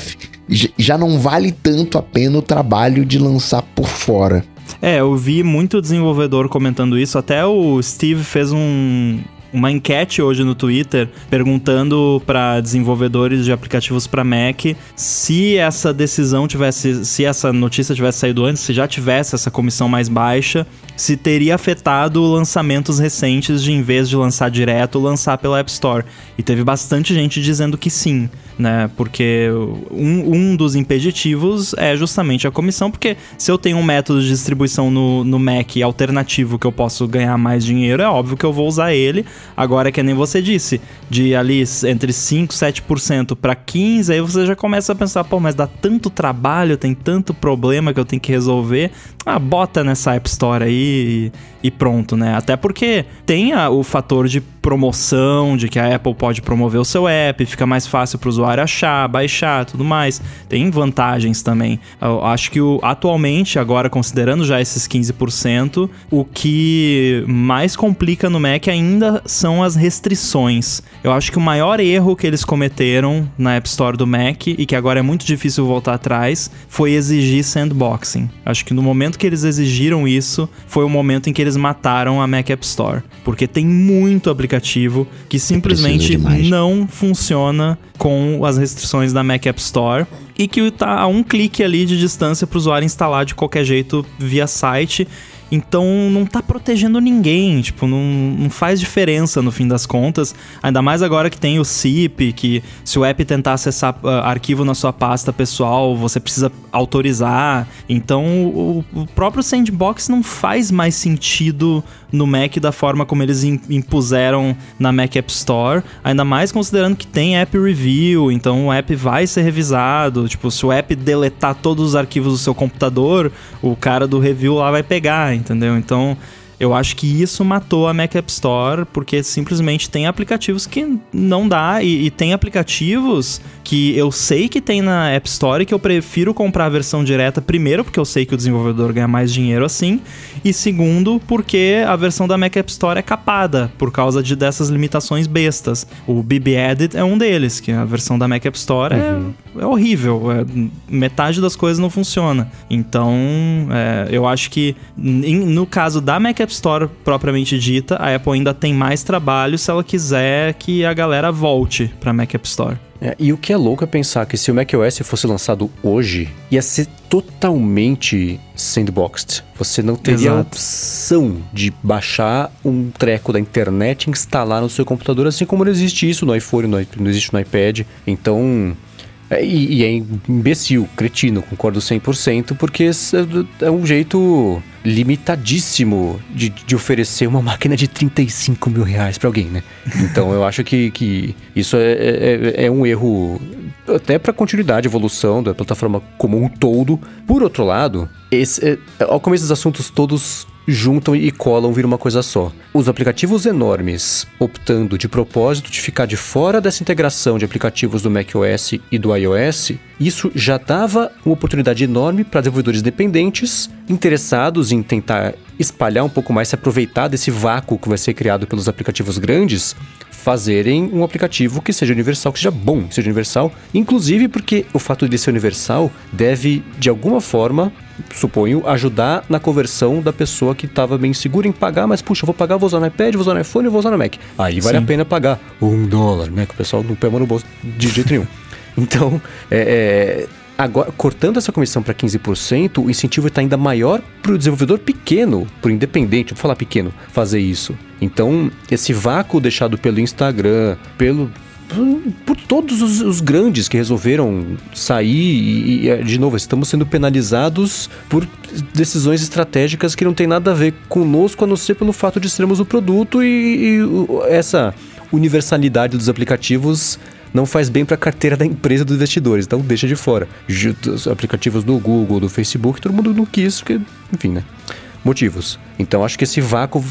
já não vale tanto a pena o trabalho de lançar por fora. É, eu vi muito desenvolvedor comentando isso. Até o Steve fez um, uma enquete hoje no Twitter perguntando para desenvolvedores de aplicativos para Mac se essa decisão tivesse, se essa notícia tivesse saído antes, se já tivesse essa comissão mais baixa, se teria afetado lançamentos recentes de, em vez de lançar direto, lançar pela App Store. E teve bastante gente dizendo que sim né? Porque um, um dos impeditivos é justamente a comissão, porque se eu tenho um método de distribuição no, no Mac alternativo que eu posso ganhar mais dinheiro, é óbvio que eu vou usar ele. Agora, que nem você disse, de ali entre 5, 7% para 15%, aí você já começa a pensar, pô, mas dá tanto trabalho, tem tanto problema que eu tenho que resolver. Ah, bota nessa App Store aí e, e pronto, né? Até porque tem a, o fator de promoção, de que a Apple pode promover o seu app, fica mais fácil para o usuário achar, baixar, tudo mais. Tem vantagens também. Eu acho que o, atualmente, agora considerando já esses 15%, o que mais complica no Mac ainda são as restrições. Eu acho que o maior erro que eles cometeram na App Store do Mac e que agora é muito difícil voltar atrás foi exigir sandboxing. Acho que no momento que eles exigiram isso, foi o momento em que eles mataram a Mac App Store, porque tem muito aplicativo aplicativo que simplesmente não funciona com as restrições da Mac App Store e que está a um clique ali de distância para o usuário instalar de qualquer jeito via site então não tá protegendo ninguém, tipo, não, não faz diferença no fim das contas. Ainda mais agora que tem o SIP, que se o app tentar acessar uh, arquivo na sua pasta pessoal, você precisa autorizar. Então o, o próprio Sandbox não faz mais sentido no Mac da forma como eles impuseram na Mac App Store, ainda mais considerando que tem app review, então o app vai ser revisado, tipo, se o app deletar todos os arquivos do seu computador, o cara do review lá vai pegar, entendeu? Então, eu acho que isso matou a Mac App Store, porque simplesmente tem aplicativos que não dá, e, e, tem aplicativos que eu sei que tem na App Store e que eu prefiro comprar a versão direta, primeiro, porque eu sei que o desenvolvedor ganha mais dinheiro assim, e segundo, porque a versão da Mac App Store é capada, por causa de dessas limitações bestas. O BB Edit é um deles, que a versão da Mac App Store é, uhum. é, é, horrível, é, metade das coisas não funciona. Então, é, eu acho que em, no caso da Mac App Store propriamente dita, a Apple ainda tem mais trabalho se ela quiser que a galera volte para Mac App Store. É, e o que é louco é pensar que se o macOS fosse lançado hoje, ia ser totalmente sandboxed. Você não teria Exato. a opção de baixar um treco da internet e instalar no seu computador, assim como não existe isso no iPhone, não existe no iPad. Então, e, e, é imbecil, cretino, concordo 100%, porque é, é um jeito limitadíssimo de, de oferecer uma máquina de 35 mil reais para alguém, né? Então eu acho que, que isso é, é, é um erro até para continuidade, evolução da plataforma como um todo. Por outro lado, esse, é, ao começo dos assuntos todos juntam e colam vir uma coisa só. Os aplicativos enormes optando de propósito de ficar de fora dessa integração de aplicativos do macOS e do iOS, isso já dava uma oportunidade enorme para desenvolvedores independentes interessados em tentar espalhar um pouco mais, se aproveitar desse vácuo que vai ser criado pelos aplicativos grandes fazerem um aplicativo que seja universal, que seja bom, que seja universal, inclusive porque o fato de ser universal deve, de alguma forma, suponho, ajudar na conversão da pessoa que estava bem segura em pagar, mas puxa, vou pagar, vou usar no iPad, vou usar no iPhone, vou usar no Mac. Aí vale Sim. a pena pagar um dólar, né? Que o pessoal não pega no bolso de jeito nenhum. Então, é, é, agora, cortando essa comissão para 15%, o incentivo está ainda maior para o desenvolvedor pequeno, para o independente, vou falar pequeno, fazer isso. Então, esse vácuo deixado pelo Instagram, pelo por todos os, os, grandes que resolveram sair e, e, de novo, estamos sendo penalizados por decisões estratégicas que não tem nada a ver conosco, a não ser pelo fato de sermos o produto e, e essa universalidade dos aplicativos não faz bem para a carteira da empresa dos investidores, então deixa de fora. Os aplicativos do Google, do Facebook, todo mundo não quis, porque, enfim, né? Motivos. Então acho que esse vácuo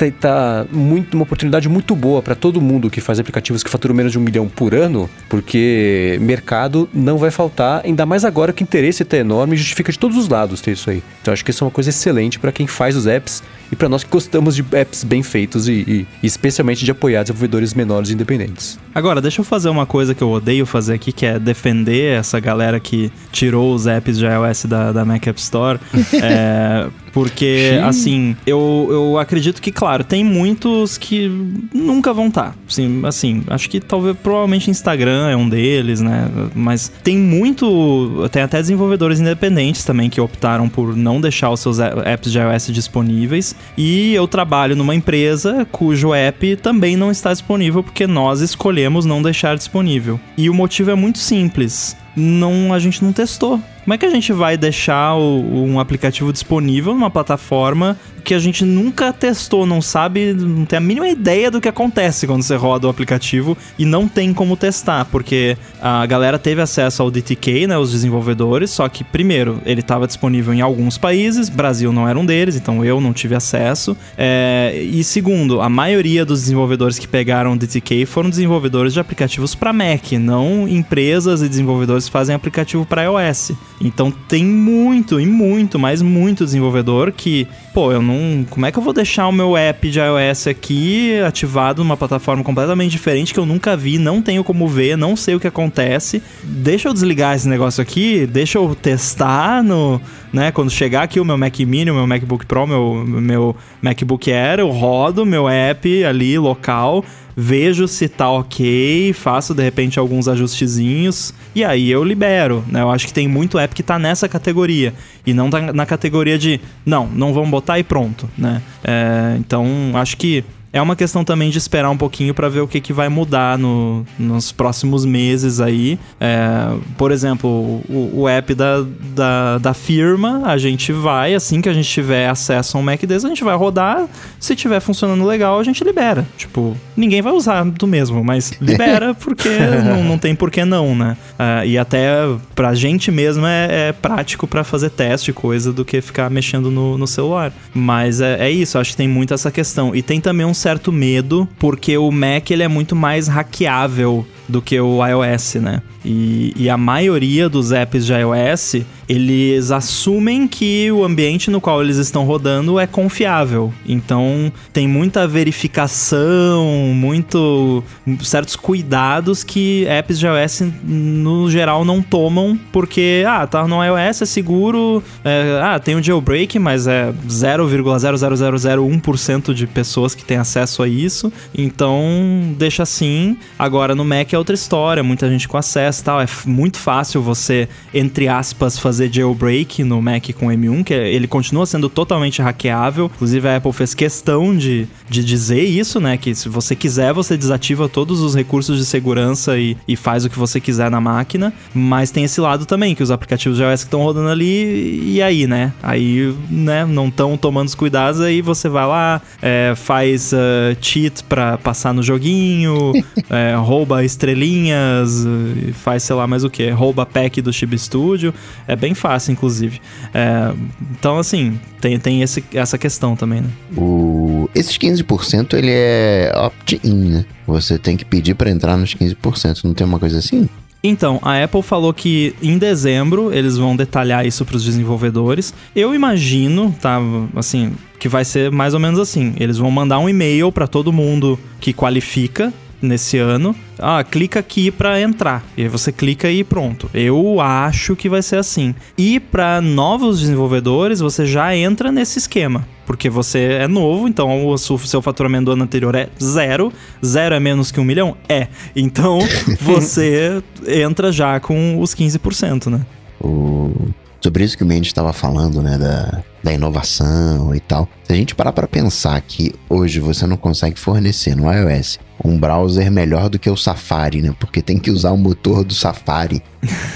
tá, tá muito, uma oportunidade muito boa para todo mundo que faz aplicativos que faturam menos de um milhão por ano, porque mercado não vai faltar, ainda mais agora que o interesse está enorme e justifica de todos os lados ter isso aí. Então acho que isso é uma coisa excelente para quem faz os apps e para nós que gostamos de apps bem feitos e, e, e, especialmente de apoiar desenvolvedores menores e independentes. Agora, deixa eu fazer uma coisa que eu odeio fazer aqui, que é defender essa galera que tirou os apps de iOS da, da Mac App Store. é, porque, assim, eu, eu acredito que, claro, claro, tem muitos que nunca vão estar. Tá. Assim, assim, acho que talvez, provavelmente Instagram é um deles, né? Mas tem muito, tem até desenvolvedores independentes também que optaram por não deixar os seus apps de iOS disponíveis. E eu trabalho numa empresa cujo app também não está disponível porque nós escolhemos não deixar disponível. E o motivo é muito simples. Não, a gente não testou. Como é que a gente vai deixar o, um aplicativo disponível numa plataforma que a gente nunca testou, não sabe, não tem a mínima ideia do que acontece quando você roda o aplicativo e não tem como testar, porque a galera teve acesso ao DTK, né, os desenvolvedores, só que primeiro, ele estava disponível em alguns países, Brasil não era um deles, então eu não tive acesso, é, e segundo, a maioria dos desenvolvedores que pegaram o DTK foram desenvolvedores de aplicativos para Mac, não empresas e desenvolvedores que fazem aplicativo para iOS. Então tem muito e muito, mas muito desenvolvedor que, pô, eu não. Como é que eu vou deixar o meu app de iOS aqui ativado numa plataforma completamente diferente que eu nunca vi, não tenho como ver, não sei o que acontece. Deixa eu desligar esse negócio aqui, deixa eu testar no. Né, quando chegar aqui o meu Mac Mini, o meu MacBook Pro, meu, meu MacBook Air, eu rodo meu app ali local vejo se tá ok, faço de repente alguns ajustezinhos e aí eu libero, né? Eu acho que tem muito app que tá nessa categoria e não tá na categoria de não, não vamos botar e pronto, né? É, então acho que é uma questão também de esperar um pouquinho para ver o que, que vai mudar no, nos próximos meses aí. É, por exemplo, o, o app da, da, da, firma, a gente vai, assim que a gente tiver acesso a um Mac deles, a gente vai rodar. Se tiver funcionando legal, a gente libera. Tipo, ninguém vai usar do mesmo, mas libera porque não, não tem por que não, né? É, e até pra gente mesmo é, é prático para fazer teste, coisa, do que ficar mexendo no, no celular. Mas é, é isso, acho que tem muito essa questão. E tem também um certo medo, porque o Mac ele é muito mais hackeável do que o iOS, né? E, e, a maioria dos apps de iOS, eles assumem que o ambiente no qual eles estão rodando é confiável. Então, tem muita verificação, muito certos cuidados que apps de iOS no geral não tomam, porque ah, tá no iOS é seguro, é, ah, tem um jailbreak, mas é 0,00001% de pessoas que têm acesso a isso. Então, deixa assim. Agora no Mac é outra história, muita gente com acesso tal. É muito fácil você, entre aspas, fazer jailbreak no Mac com M1, que ele continua sendo totalmente hackeável. Inclusive, a Apple fez questão de, de dizer isso, né? Que se você quiser, você desativa todos os recursos de segurança e, e faz o que você quiser na máquina. Mas tem esse lado também, que os aplicativos de iOS que estão rodando ali, e aí, né? Aí, né, não estão tomando os cuidados, aí você vai lá, é, faz uh, cheat pra passar no joguinho, é, rouba estrelinha estrelinhas, faz sei lá mais o que, rouba pack do Chib Studio. É bem fácil, inclusive. É, então, assim, tem, tem esse, essa questão também, né? O, esses 15% ele é opt-in, né? Você tem que pedir para entrar nos 15%, não tem uma coisa assim? Então, a Apple falou que em dezembro eles vão detalhar isso para os desenvolvedores. Eu imagino, tá, assim, que vai ser mais ou menos assim. Eles vão mandar um e-mail para todo mundo que qualifica nesse ano. Ah, clica aqui para entrar. E aí você clica e pronto. Eu acho que vai ser assim. E para novos desenvolvedores, você já entra nesse esquema. Porque você é novo, então o seu faturamento do ano anterior é zero. Zero é menos que um milhão? É. Então você entra já com os 15%, né? O... Sobre isso que o Mendes estava falando, né? Da, da inovação e tal. Se a gente parar para pensar que hoje você não consegue fornecer no iOS um browser melhor do que o Safari, né? Porque tem que usar o motor do Safari.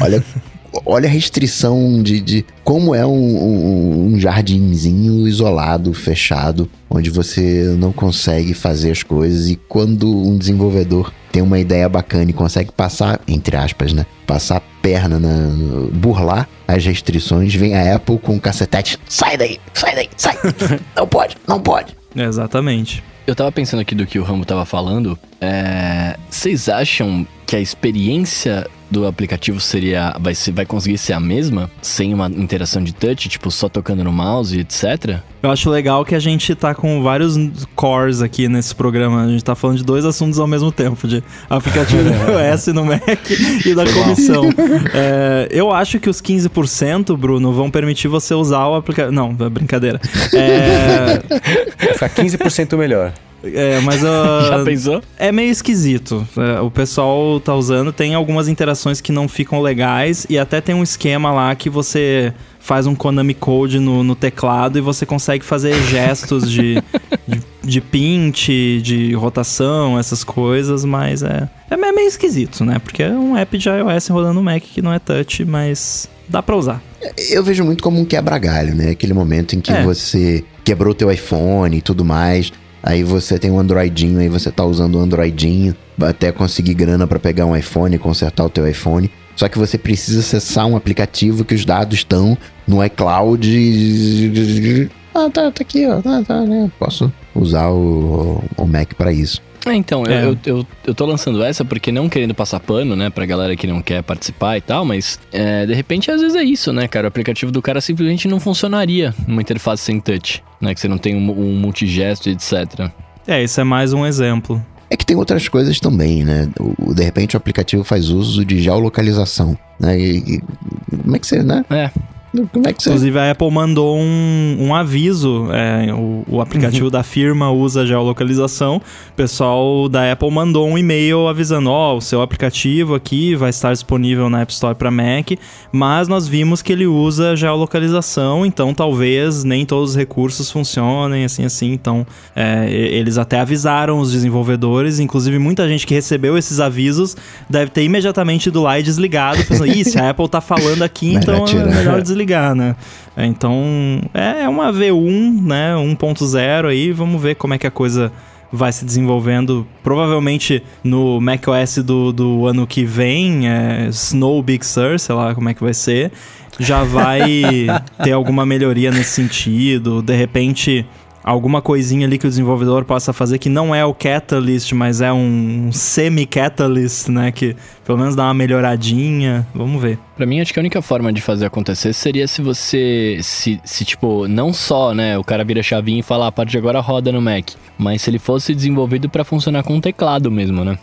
Olha, olha a restrição de, de como é um, um, um, jardinzinho isolado, fechado, onde você não consegue fazer as coisas. E quando um desenvolvedor tem uma ideia bacana e consegue passar, entre aspas, né? Passar a perna, na, burlar as restrições, vem a Apple com o cacetete. Sai daí, sai daí, sai! não pode, não pode. Exatamente. Eu tava pensando aqui do que o Rambo tava falando. É... Vocês acham que a experiência do aplicativo seria. Vai, ser, vai conseguir ser a mesma? Sem uma interação de touch, tipo, só tocando no mouse, etc? Eu acho legal que a gente tá com vários cores aqui nesse programa. A gente tá falando de dois assuntos ao mesmo tempo: de aplicativo do iOS no Mac e da comissão. É, eu acho que os 15%, Bruno, vão permitir você usar o aplicativo. Não, é brincadeira. É... Vai ficar 15% melhor. É, mas uh, Já pensou? É meio esquisito. É, o pessoal tá usando, tem algumas interações que não ficam legais e até tem um esquema lá que você faz um Konami Code no, no teclado e você consegue fazer gestos de, de, de pint, de rotação, essas coisas, mas é, é meio esquisito, né? Porque é um app de iOS rodando no Mac que não é touch, mas dá pra usar. Eu vejo muito como um quebra-galho, né? Aquele momento em que é. você quebrou teu iPhone e tudo mais. Aí você tem um Androidinho, aí você tá usando o um Androidinho até conseguir grana para pegar um iPhone consertar o teu iPhone. Só que você precisa acessar um aplicativo que os dados estão no iCloud. Ah, tá, tá aqui, ó. Tá, tá, né? Posso usar o, o Mac para isso. É, então, é. Eu, eu, eu tô lançando essa porque não querendo passar pano, né, pra galera que não quer participar e tal, mas é, de repente às vezes é isso, né, cara? O aplicativo do cara simplesmente não funcionaria numa interface sem touch, né? Que você não tem um, um multigesto, etc. É, isso é mais um exemplo. É que tem outras coisas também, né? O, de repente o aplicativo faz uso de geolocalização, né? E, e como é que você, né? É. Como é que você... Inclusive, a Apple mandou um, um aviso. É, o, o, aplicativo uhum. da firma usa geolocalização. O pessoal da Apple mandou um e-mail avisando: Ó, oh, o seu aplicativo aqui vai estar disponível na App Store para Mac, mas nós vimos que ele usa geolocalização, então talvez nem todos os recursos funcionem, assim, assim. Então, é, eles até avisaram os desenvolvedores. Inclusive, muita gente que recebeu esses avisos deve ter imediatamente ido lá e desligado, pensando: Ih, se a Apple tá falando aqui, então é melhor desligar ligar, né? Então, é, é uma V1, né? 1.0 aí, vamos ver como é que a coisa vai se desenvolvendo. Provavelmente no macOS do, do ano que vem, é Snow Big Sur, sei lá como é que vai ser, já vai ter alguma melhoria nesse sentido. De repente alguma coisinha ali que o desenvolvedor possa fazer que não é o Catalyst, mas é um semi-Catalyst, né? Que pelo menos dá uma melhoradinha. Vamos ver. Para mim, acho que a única forma de fazer acontecer seria se você, se, se tipo, não só, né, o cara vira chavinha e fala, ah, a partir de agora roda no Mac, mas se ele fosse desenvolvido para funcionar com teclado mesmo, né?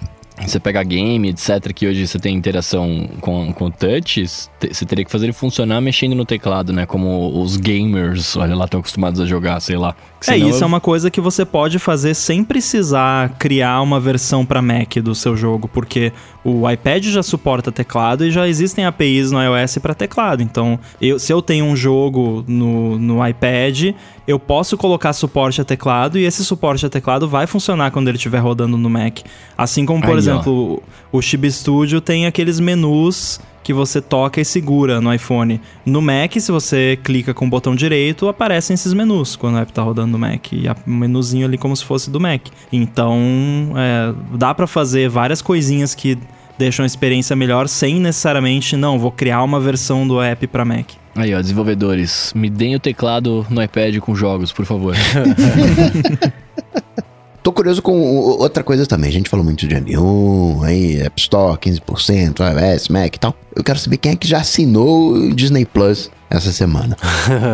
você pega game, etc., que hoje você tem interação com, com touches, você teria que fazer ele funcionar mexendo no teclado, né? Como os gamers, olha lá, estão acostumados a jogar, sei lá. É, isso eu... é uma coisa que você pode fazer sem precisar criar uma versão para Mac do seu jogo, porque o iPad já suporta teclado e já existem APIs no iOS para teclado. Então, eu, se eu tenho um jogo no, no iPad, eu posso colocar suporte a teclado e esse suporte a teclado vai funcionar quando ele estiver rodando no Mac. Assim como, por Aí, exemplo, ó. o Chibi Studio tem aqueles menus que você toca e segura no iPhone. No Mac, se você clica com o botão direito, aparecem esses menus quando o app tá rodando no Mac. E um menuzinho ali como se fosse do Mac. Então, é, dá para fazer várias coisinhas que deixam a experiência melhor sem necessariamente, não, vou criar uma versão do app para Mac. Aí, ó, desenvolvedores, me deem o teclado no iPad com jogos, por favor. Tô curioso com outra coisa também. A gente falou muito de M1, aí App Store, 15%, iOS, Mac e tal. Eu quero saber quem é que já assinou o Disney Plus essa semana.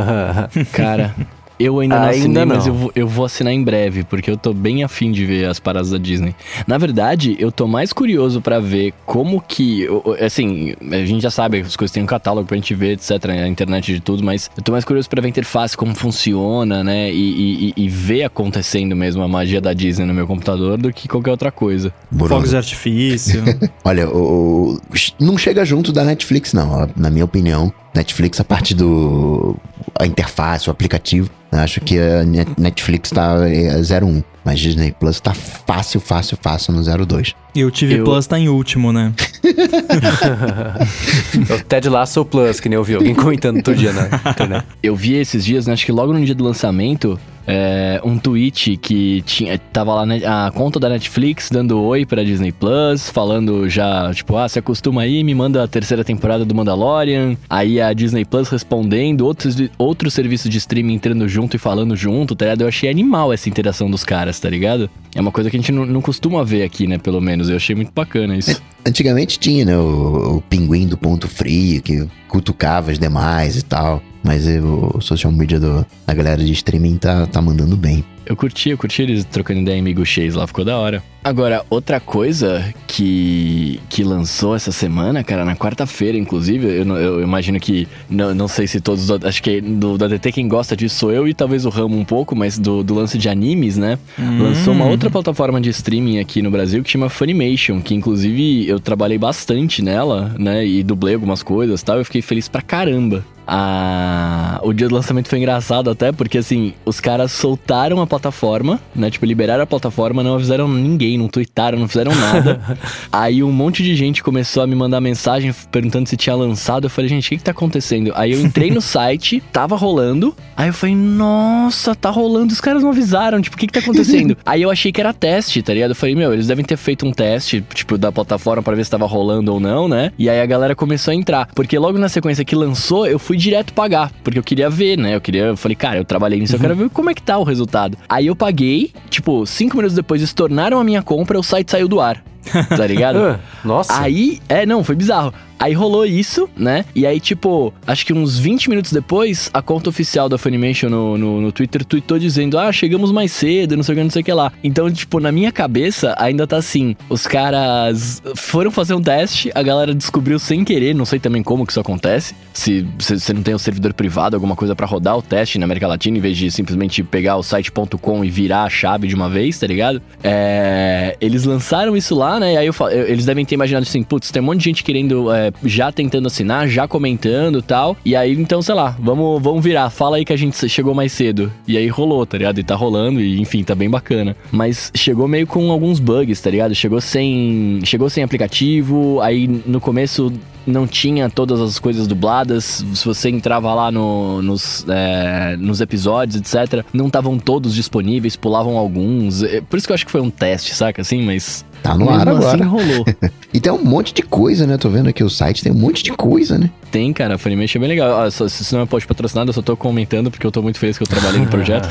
Cara, eu ainda não ainda assinei, não. mas eu vou, eu vou assinar em breve, porque eu tô bem afim de ver as paradas da Disney. Na verdade, eu tô mais curioso para ver como que. Assim, a gente já sabe, as coisas têm um catálogo pra gente ver, etc. A internet de tudo, mas eu tô mais curioso pra ver a interface, como funciona, né? E, e, e ver acontecendo mesmo a magia da Disney no meu computador do que qualquer outra coisa. Fogos de artifício. Olha, o, o, não chega junto da Netflix, não, na minha opinião. Netflix, a parte do. a interface, o aplicativo. Acho que a Netflix tá 01, é, mas Disney Plus tá fácil, fácil, fácil no 02. E o TV eu... Plus tá em último, né? o Ted Lasso Plus, que nem eu vi alguém comentando todo dia na internet. Eu vi esses dias, né, acho que logo no dia do lançamento, é, um tweet que tinha, tava lá né, a conta da Netflix dando oi pra Disney Plus, falando já, tipo, ah, se acostuma aí, me manda a terceira temporada do Mandalorian. Aí a Disney Plus respondendo, outros, outros serviços de streaming entrando junto e falando junto, tá ligado? Eu achei animal essa interação dos caras, tá ligado? É uma coisa que a gente não, não costuma ver aqui, né? Pelo menos. Eu achei muito bacana isso. Antigamente tinha, né? O, o pinguim do ponto frio, que cutucava as demais e tal. Mas o social media do, da galera de streaming tá, tá mandando bem. Eu curti, eu curti eles trocando ideia em Amigo Chase lá, ficou da hora. Agora, outra coisa que, que lançou essa semana, cara, na quarta-feira, inclusive, eu, eu, imagino que, não, não sei se todos, acho que do, do ADT quem gosta disso sou eu e talvez o Ramo um pouco, mas do, do lance de animes, né? Hum. Lançou uma outra plataforma de streaming aqui no Brasil que chama Funimation, que inclusive eu trabalhei bastante nela, né? E dublei algumas coisas e tal, eu fiquei feliz pra caramba. A... O dia do lançamento foi engraçado até, porque assim, os caras soltaram a plataforma, né? Tipo, liberaram a plataforma, não avisaram ninguém, não tweetaram, não fizeram nada. Aí um monte de gente começou a me mandar mensagem perguntando se tinha lançado. Eu falei, gente, o que, que tá acontecendo? Aí eu entrei no site, tava rolando. Aí eu falei, nossa, tá rolando. Os caras não avisaram, tipo, o que, que tá acontecendo? Aí eu achei que era teste, tá ligado? Eu falei, meu, eles devem ter feito um teste, tipo, da plataforma para ver se tava rolando ou não, né? E aí a galera começou a entrar. Porque logo na sequência que lançou, eu fui fui direto pagar, porque eu queria ver, né? Eu queria, eu falei, cara, eu trabalhei nisso, uhum. eu quero ver como é que tá o resultado. Aí eu paguei, tipo, cinco minutos depois eles tornaram a minha compra, o site saiu do ar. Tá ligado? Nossa. Aí, é, não, foi bizarro. Aí rolou isso, né? E aí, tipo, acho que uns 20 minutos depois, a conta oficial da Funimation no, no, no Twitter tweetou dizendo: Ah, chegamos mais cedo, não sei o que, não sei o que lá. Então, tipo, na minha cabeça, ainda tá assim: os caras foram fazer um teste, a galera descobriu sem querer, não sei também como que isso acontece. Se você não tem um servidor privado, alguma coisa para rodar o teste na América Latina, em vez de simplesmente pegar o site.com e virar a chave de uma vez, tá ligado? É, eles lançaram isso lá, né? E aí eu, eles devem ter imaginado assim: putz, tem um monte de gente querendo. É, já tentando assinar, já comentando tal. E aí, então, sei lá, vamos, vamos virar. Fala aí que a gente chegou mais cedo. E aí rolou, tá ligado? E tá rolando, e enfim, tá bem bacana. Mas chegou meio com alguns bugs, tá ligado? Chegou sem. Chegou sem aplicativo. Aí no começo não tinha todas as coisas dubladas. Se você entrava lá no, nos, é, nos episódios, etc., não estavam todos disponíveis, pulavam alguns. É, por isso que eu acho que foi um teste, saca? Assim, mas Tá no Mesmo ar agora. Assim rolou. e tem um monte de coisa, né? Tô vendo aqui o site, tem um monte de coisa, né? Tem, cara. A Funimation é bem legal. Ah, só, se não é pode patrocinado, eu só tô comentando porque eu tô muito feliz que eu trabalhei no projeto.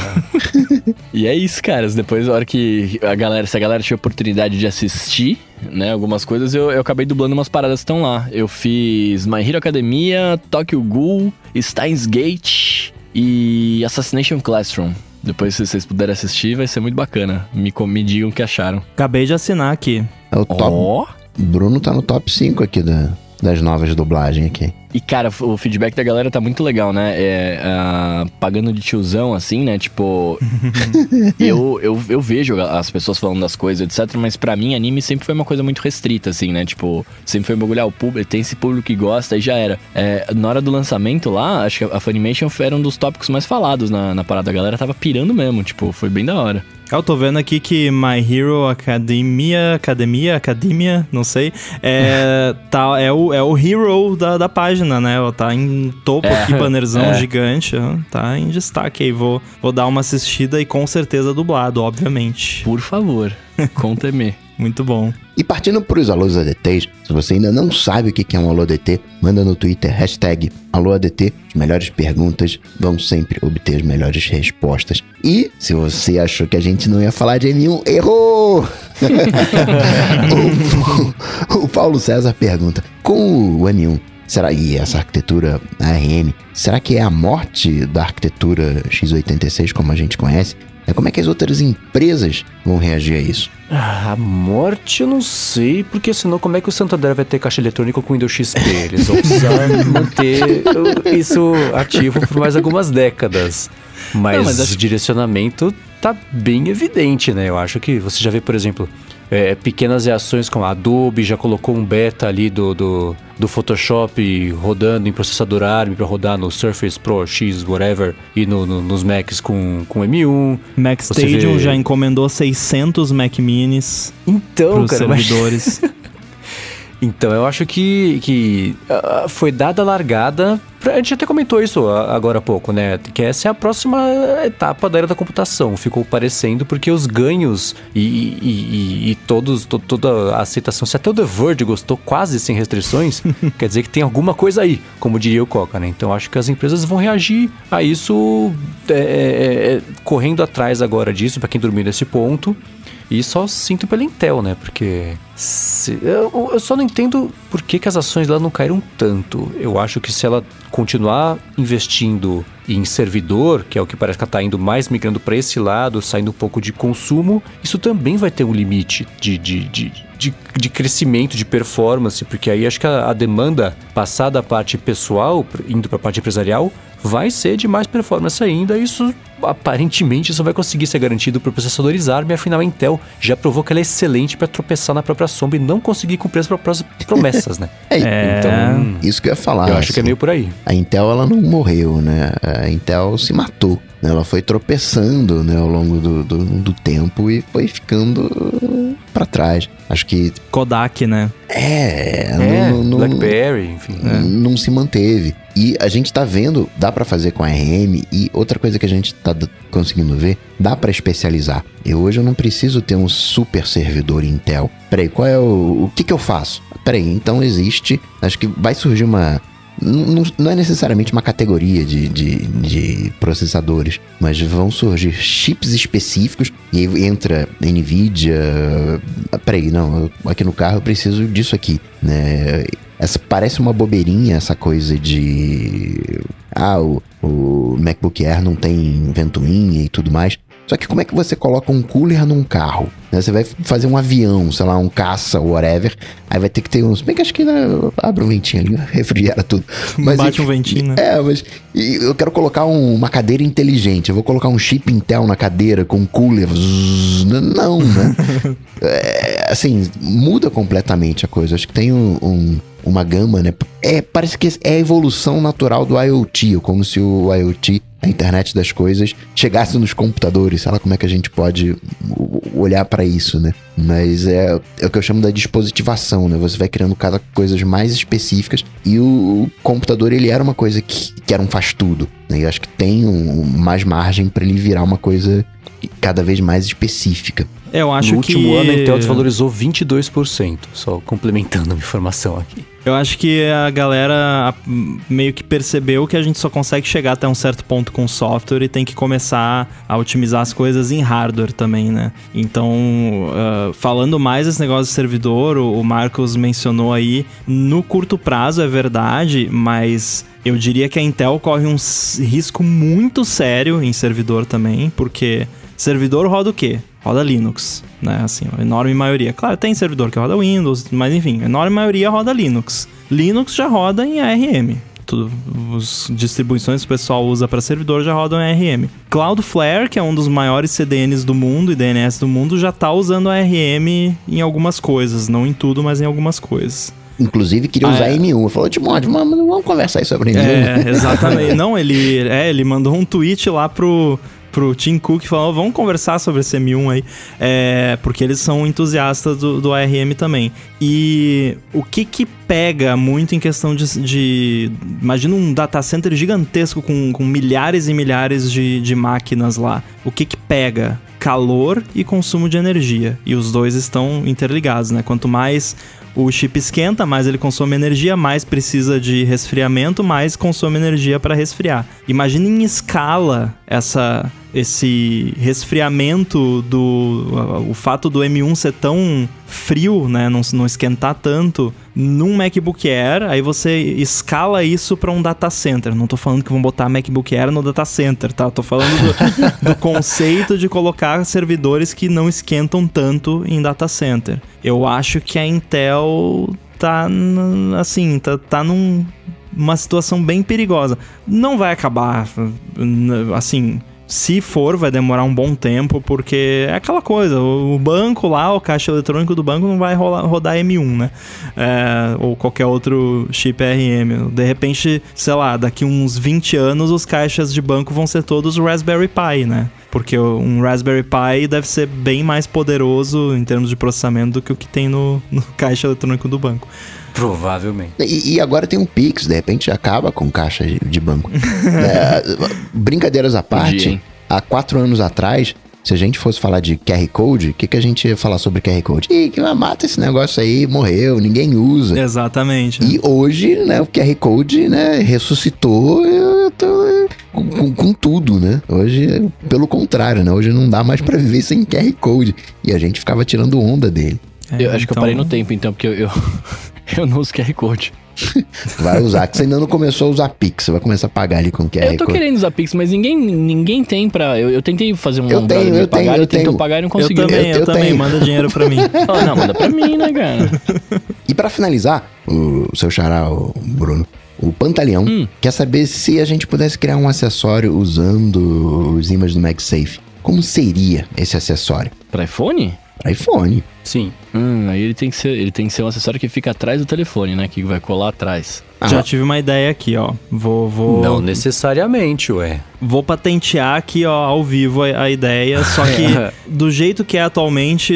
e é isso, cara. Depois, na hora que a galera, se a galera tinha oportunidade de assistir, né, algumas coisas, eu, eu acabei dublando umas paradas que estão lá. Eu fiz My Hero Academia, Tokyo Ghoul, Steins Gate e Assassination Classroom. Depois, se vocês puderem assistir, vai ser muito bacana. Me, me digam o que acharam. Acabei de assinar aqui. É o top. Oh. Bruno tá no top 5 aqui da, das novas dublagens aqui. E, cara, o feedback da galera tá muito legal, né? É, uh, pagando de tiozão, assim, né? Tipo, eu, eu, eu vejo as pessoas falando das coisas, etc. Mas para mim, anime sempre foi uma coisa muito restrita, assim, né? Tipo, sempre foi um bagulho, ah, o público, tem esse público que gosta e já era. É, na hora do lançamento lá, acho que a Funimation era um dos tópicos mais falados na, na parada. A galera tava pirando mesmo, tipo, foi bem da hora. Eu tô vendo aqui que My Hero Academia, Academia, Academia, não sei, é, tá, é, o, é o hero da, da página, né? Tá em topo é, aqui, bannerzão é. gigante, tá em destaque aí. Vou, vou dar uma assistida e com certeza dublado, obviamente. Por favor, conta-me. Muito bom. E partindo para os alôs ADTs, se você ainda não sabe o que é um alô ADT, manda no Twitter hashtag AlôADT. As melhores perguntas vão sempre obter as melhores respostas. E se você achou que a gente não ia falar de M1, errou! o, o Paulo César pergunta: com o M1, Será e essa arquitetura ARM, será que é a morte da arquitetura x86 como a gente conhece? É como é que as outras empresas vão reagir a isso? Ah, a morte eu não sei, porque senão como é que o Santander vai ter caixa eletrônica com Windows XP? Eles vão precisar manter isso ativo por mais algumas décadas. Mas, não, mas acho... o direcionamento tá bem evidente, né? Eu acho que você já vê, por exemplo, é, pequenas reações como a Adobe já colocou um beta ali do, do, do Photoshop rodando em processador ARM para rodar no Surface Pro X, whatever, e no, no, nos Macs com, com M1. Mac Stadium vê... já encomendou 600 Mac Minis então, cara, servidores. Mas... Então eu acho que, que uh, foi dada a largada. Pra, a gente até comentou isso agora há pouco, né? Que essa é a próxima etapa da era da computação. Ficou parecendo porque os ganhos e, e, e, e todos, to, toda a aceitação, se até o The Verge gostou quase sem restrições, quer dizer que tem alguma coisa aí, como diria o Coca, né? Então acho que as empresas vão reagir a isso é, é, é correndo atrás agora disso, para quem dormiu nesse ponto. E só sinto pela Intel, né? Porque se, eu, eu, só não entendo por que, que as ações lá não caíram tanto. Eu acho que se ela continuar investindo em servidor, que é o que parece que ela está indo mais migrando para esse lado, saindo um pouco de consumo, isso também vai ter um limite de, de, de, de, de crescimento, de performance, porque aí acho que a, a demanda passada da parte pessoal, indo para a parte empresarial, vai ser de mais performance ainda. Isso aparentemente só vai conseguir ser garantido por processadores ARM, afinal a Intel já provou que ela é excelente para tropeçar na própria sombra e não conseguir cumprir as próprias promessas, né? é, então, isso que eu ia falar. Eu acho assim, que é meio por aí. A Intel ela não morreu, né? A Intel se matou. Né? Ela foi tropeçando né, ao longo do, do, do tempo e foi ficando para trás. Acho que. Kodak, né? É, é não, não, Blackberry, enfim. Né? Não se manteve. E a gente tá vendo, dá para fazer com a RM e outra coisa que a gente tá conseguindo ver, dá para especializar. Eu hoje eu não preciso ter um super servidor Intel. Peraí, qual é o. O que que eu faço? Peraí, então existe. Acho que vai surgir uma não, não, é necessariamente uma categoria de, de, de, processadores, mas vão surgir chips específicos e aí entra Nvidia. Peraí, não, aqui no carro eu preciso disso aqui, né? Essa parece uma bobeirinha essa coisa de ah, o, o MacBook Air não tem ventoinha e tudo mais. Só que como é que você coloca um cooler num carro? Né? Você vai fazer um avião, sei lá, um caça, whatever. Aí vai ter que ter uns. Bem que acho que né, abre um ventinho ali, refrigera tudo. Mas, Bate um ventinho, né? É, mas eu quero colocar um, uma cadeira inteligente. Eu vou colocar um chip Intel na cadeira com um cooler. Não, né? é, assim, muda completamente a coisa. Acho que tem um, um uma gama, né? É, parece que é a evolução natural do IoT, como se o IoT a internet das coisas chegasse nos computadores, sei lá como é que a gente pode olhar para isso, né? Mas é, é o que eu chamo da dispositivação, né? Você vai criando cada coisas mais específicas e o, o computador ele era uma coisa que, que era um faz tudo, né? Eu acho que tem um, mais margem para ele virar uma coisa cada vez mais específica. Eu acho no que... último ano a Intel desvalorizou 22%, só complementando a informação aqui. Eu acho que a galera meio que percebeu que a gente só consegue chegar até um certo ponto com software e tem que começar a otimizar as coisas em hardware também, né? Então, uh, falando mais desse negócio de servidor, o Marcos mencionou aí, no curto prazo é verdade, mas eu diria que a Intel corre um risco muito sério em servidor também, porque servidor roda o quê? roda Linux, né? Assim, a enorme maioria. Claro, tem servidor que roda Windows, mas enfim, a enorme maioria roda Linux. Linux já roda em ARM. Tudo, as distribuições que o pessoal usa para servidor já rodam ARM. Cloudflare, que é um dos maiores CDNs do mundo e DNS do mundo, já está usando ARM em algumas coisas, não em tudo, mas em algumas coisas. Inclusive queria usar ah, é. M1. Falou, Timóteo, vamos, vamos conversar aí sobre M1. É, exatamente. não, ele, é, ele mandou um tweet lá pro, pro Tim Cook e falou: vamos conversar sobre esse M1 aí, é, porque eles são entusiastas do, do ARM também. E o que que pega muito em questão de. de imagina um data center gigantesco com, com milhares e milhares de, de máquinas lá. O que que pega? Calor e consumo de energia. E os dois estão interligados, né? Quanto mais o chip esquenta, mais ele consome energia, mais precisa de resfriamento, mais consome energia para resfriar. Imagine em escala essa esse resfriamento do o fato do M1 ser tão frio, né, não, não esquentar tanto num MacBook Air, aí você escala isso para um data center. Não tô falando que vão botar MacBook Air no data center, tá? Tô falando do, do conceito de colocar servidores que não esquentam tanto em data center. Eu acho que a Intel tá assim, tá, tá num uma situação bem perigosa. Não vai acabar assim, se for, vai demorar um bom tempo, porque é aquela coisa, o banco lá, o caixa eletrônico do banco não vai rolar, rodar M1, né? É, ou qualquer outro chip RM. De repente, sei lá, daqui uns 20 anos os caixas de banco vão ser todos Raspberry Pi, né? Porque um Raspberry Pi deve ser bem mais poderoso em termos de processamento do que o que tem no, no caixa eletrônico do banco. Provavelmente. E, e, agora tem um Pix, de repente acaba com caixa de, de banco. é, brincadeiras à parte, Podia, há quatro anos atrás, se a gente fosse falar de QR Code, o que, que a gente ia falar sobre QR Code? Ih, que mata esse negócio aí, morreu, ninguém usa. Exatamente. E hoje, né, o QR Code, né, ressuscitou eu tô, com, com, com, tudo, né? Hoje, pelo contrário, né? Hoje não dá mais para viver sem QR Code. E a gente ficava tirando onda dele. É, eu acho então... que eu parei no então- tempo, então, porque eu, eu, eu não uso QR Code. vai usar, que você ainda não começou a usar Pix, você vai começar a pagar ali com QR Code. Eu tô querendo usar Pix, mas ninguém, ninguém tem pra. Eu, eu tentei fazer um eu tenho, eu pagar, tenho, eu tenho. pagar e não consegui. Eu também, eu, eu também, tenho. manda dinheiro pra mim. oh, não, manda pra mim, né, cara? E pra finalizar, o seu xará, o Bruno, o Pantaleão hum. quer saber se a gente pudesse criar um acessório usando os ímãs do MagSafe. Como seria esse acessório? Para iPhone? IPhone. Sim. Hum, aí ele tem, que ser, ele tem que ser um acessório que fica atrás do telefone, né? Que vai colar atrás. Ah. Já tive uma ideia aqui, ó. Vou, vou. Não necessariamente, ué. Vou patentear aqui, ó, ao vivo a, a ideia. Só que do jeito que é atualmente,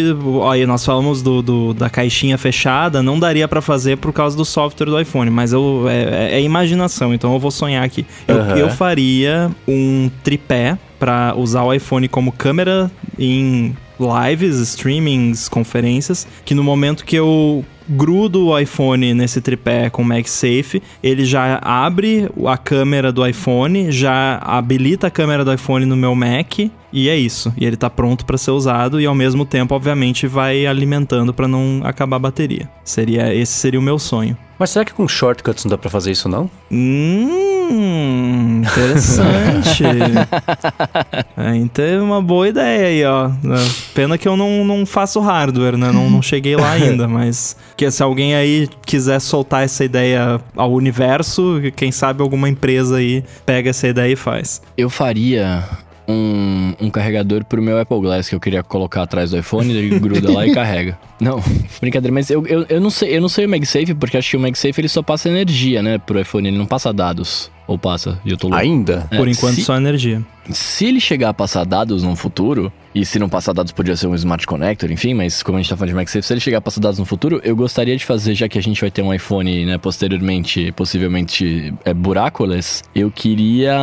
aí nós falamos do, do, da caixinha fechada, não daria para fazer por causa do software do iPhone. Mas eu é, é, é imaginação, então eu vou sonhar aqui. Eu, uhum. eu faria um tripé para usar o iPhone como câmera em lives, streamings, conferências, que no momento que eu grudo o iPhone nesse tripé com o MagSafe, ele já abre a câmera do iPhone, já habilita a câmera do iPhone no meu Mac e é isso. E ele tá pronto para ser usado e ao mesmo tempo, obviamente, vai alimentando para não acabar a bateria. Seria esse seria o meu sonho. Mas será que com shortcuts não dá para fazer isso não? Hum, interessante. é, então é uma boa ideia aí, ó. Pena que eu não, não faço hardware, né? Não, não cheguei lá ainda, mas que se alguém aí quiser soltar essa ideia ao universo, quem sabe alguma empresa aí pega essa ideia e faz. Eu faria um, um carregador pro meu Apple Glass que eu queria colocar atrás do iPhone, ele gruda lá e carrega. Não, brincadeira, mas eu, eu, eu não sei, eu não sei o MagSafe, porque acho que o MagSafe ele só passa energia, né, pro iPhone, ele não passa dados. Ou passa, e eu tô louco. Ainda? É, Por enquanto se, só energia. Se ele chegar a passar dados no futuro, e se não passar dados podia ser um Smart Connector, enfim, mas como a gente tá falando de MagSafe, se ele chegar a passar dados no futuro, eu gostaria de fazer, já que a gente vai ter um iPhone, né, posteriormente, possivelmente é, buracoless, eu queria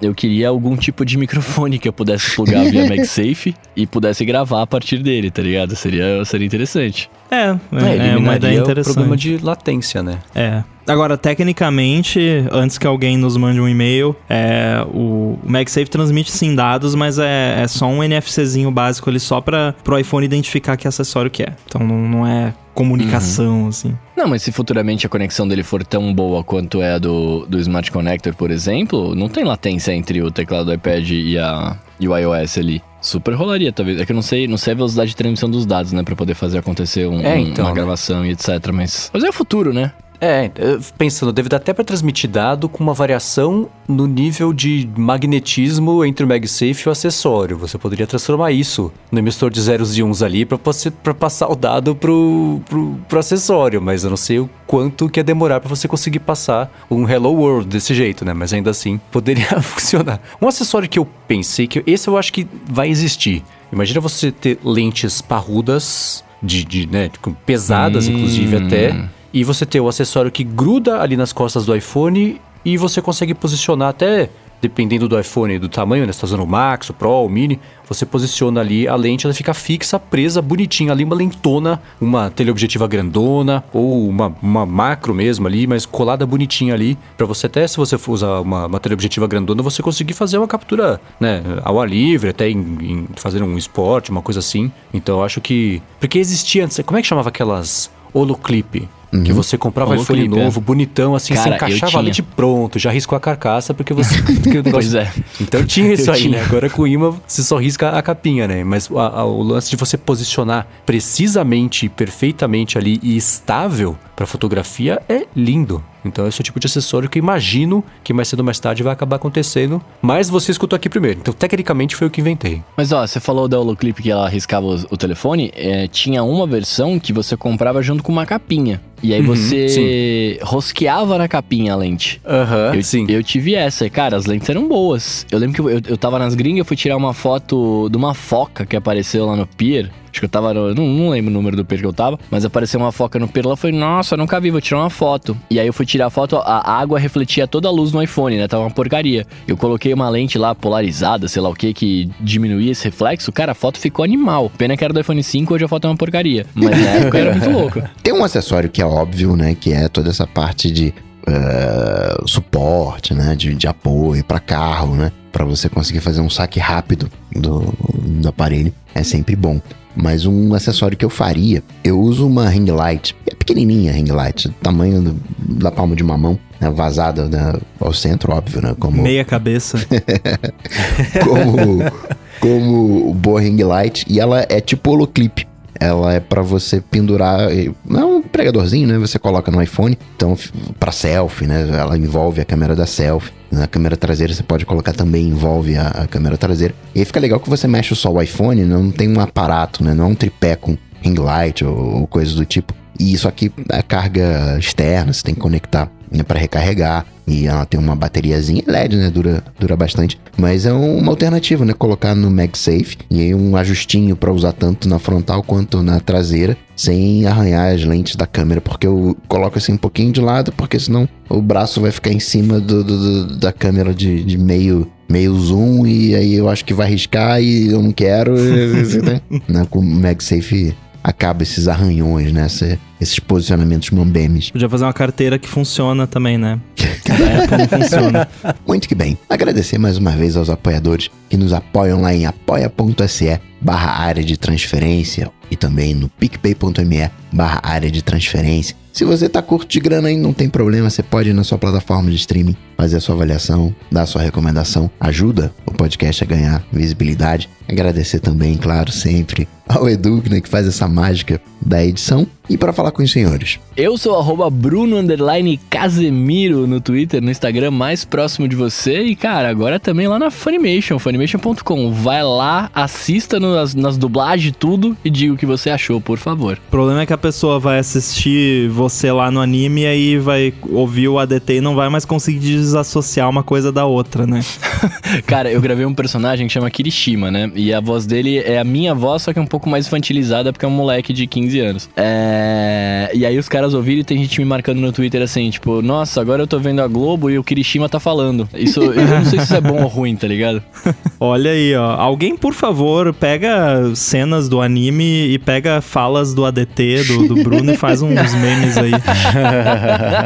eu queria algum tipo de microfone que eu pudesse plugar via MagSafe e pudesse gravar a partir dele, tá ligado? Seria, seria interessante. É, é, é uma ideia interessante. o problema de latência, né? É. Agora, tecnicamente, antes que alguém nos mande um e-mail, é, o MagSafe transmite sim dados, mas é, é só um NFCzinho básico ali só para o iPhone identificar que acessório que é. Então não, não é comunicação, uhum. assim. Não, mas se futuramente a conexão dele for tão boa quanto é a do, do Smart Connector, por exemplo, não tem latência entre o teclado do iPad e, a, e o iOS ali. Super rolaria, talvez. É que eu não sei, não sei a velocidade de transmissão dos dados, né? Pra poder fazer acontecer um, é, então, uma né? gravação e etc. Mas, mas é o futuro, né? É, pensando, deve dar até para transmitir dado com uma variação no nível de magnetismo entre o MagSafe e o acessório. Você poderia transformar isso no emissor de zeros e uns ali para passar o dado pro, pro, pro, acessório, mas eu não sei o quanto que ia demorar para você conseguir passar um Hello World desse jeito, né? Mas ainda assim poderia funcionar. Um acessório que eu pensei que esse eu acho que vai existir. Imagina você ter lentes parrudas de, de né, pesadas, hum. inclusive até e você ter o acessório que gruda ali nas costas do iPhone e você consegue posicionar até dependendo do iPhone do tamanho, né? Você tá usando o Max, o Pro, o Mini, você posiciona ali a lente, ela fica fixa, presa, bonitinha ali, uma lentona, uma teleobjetiva grandona, ou uma, uma macro mesmo ali, mas colada bonitinha ali, para você até, se você for usar uma, uma teleobjetiva grandona, você conseguir fazer uma captura, né, ao ar livre, até em, em fazer um esporte, uma coisa assim. Então eu acho que... Porque existia antes, como é que chamava aquelas holoclip? Uhum. Que você comprava um iPhone novo, bonitão, assim, Cara, você encaixava ali de pronto, já riscou a carcaça, porque você. Porque negócio... pois é. Então tinha isso eu aí, tinha. né? Agora com o imã você só risca a capinha, né? Mas a, a, o lance de você posicionar precisamente, perfeitamente ali e estável para fotografia é lindo. Então esse é o tipo de acessório que eu imagino que mais cedo ou mais tarde vai acabar acontecendo. Mas você escutou aqui primeiro. Então tecnicamente foi eu que inventei. Mas ó, você falou da Holoclip que ela arriscava o, o telefone. É, tinha uma versão que você comprava junto com uma capinha. E aí uhum, você sim. rosqueava na capinha a lente. Aham, uhum, sim. Eu tive essa, cara, as lentes eram boas. Eu lembro que eu, eu tava nas gringas, eu fui tirar uma foto de uma foca que apareceu lá no pier. Acho que eu tava. No, não, não, lembro o número do pier que eu tava, mas apareceu uma foca no pier lá. Eu falei, nossa, nunca vi, vou tirar uma foto. E aí eu fui tirar a foto, a água refletia toda a luz no iPhone, né? Tava uma porcaria. Eu coloquei uma lente lá polarizada, sei lá o que, que diminuía esse reflexo. Cara, a foto ficou animal. Pena que era do iPhone 5, hoje a foto é uma porcaria. Mas na época era muito louco. Tem um acessório que é óbvio, né? Que é toda essa parte de Uh, suporte, né, de, de apoio para carro, né, para você conseguir fazer um saque rápido do, do aparelho é sempre bom. Mas um acessório que eu faria, eu uso uma ring light, é pequenininha a ring light, tamanho do, da palma de uma mão, né, vazada né, ao centro, óbvio, né? Como... Meia cabeça. como, como boa ring light, e ela é tipo holoclip. Ela é para você pendurar, não é um pregadorzinho, né? Você coloca no iPhone, então para selfie, né? Ela envolve a câmera da selfie. Na câmera traseira você pode colocar também, envolve a, a câmera traseira. E aí fica legal que você mexe só o iPhone, não tem um aparato, né? Não é um tripé com ring light ou, ou coisas do tipo. E isso aqui é carga externa, você tem que conectar né, para recarregar. E ela tem uma bateriazinha LED, né? Dura, dura bastante. Mas é uma alternativa, né? Colocar no MagSafe e aí um ajustinho para usar tanto na frontal quanto na traseira, sem arranhar as lentes da câmera, porque eu coloco assim um pouquinho de lado, porque senão o braço vai ficar em cima do, do da câmera de, de meio meio zoom e aí eu acho que vai riscar e eu não quero. né? Com o MagSafe acaba esses arranhões, né? esses posicionamentos mambemes. Podia fazer uma carteira que funciona também, né? a Apple não funciona. Muito que bem. Agradecer mais uma vez aos apoiadores que nos apoiam lá em apoia.se barra área de transferência e também no picpay.me barra área de transferência. Se você tá curto de grana aí, não tem problema, você pode ir na sua plataforma de streaming, fazer a sua avaliação, dar a sua recomendação, ajuda o podcast a ganhar visibilidade. Agradecer também, claro, sempre ao Edu, né, que faz essa mágica da edição. E para falar com os senhores. Eu sou arroba Bruno Casemiro no Twitter, no Instagram mais próximo de você. E, cara, agora também lá na Funimation, funimation.com. Vai lá, assista no, nas, nas dublagens tudo e diga o que você achou, por favor. O problema é que a pessoa vai assistir você lá no anime e aí vai ouvir o ADT e não vai mais conseguir desassociar uma coisa da outra, né? cara, eu gravei um personagem que chama Kirishima, né? E a voz dele é a minha voz, só que é um pouco mais infantilizada porque é um moleque de 15 anos. É... E aí os caras ouviram e tem gente me marcando no Twitter assim, tipo, nossa, agora eu tô vendo a Globo e o Kirishima tá falando. Isso, eu não sei se isso é bom ou ruim, tá ligado? Olha aí, ó. Alguém, por favor, pega cenas do anime e pega falas do ADT, do, do Bruno, e faz uns memes aí.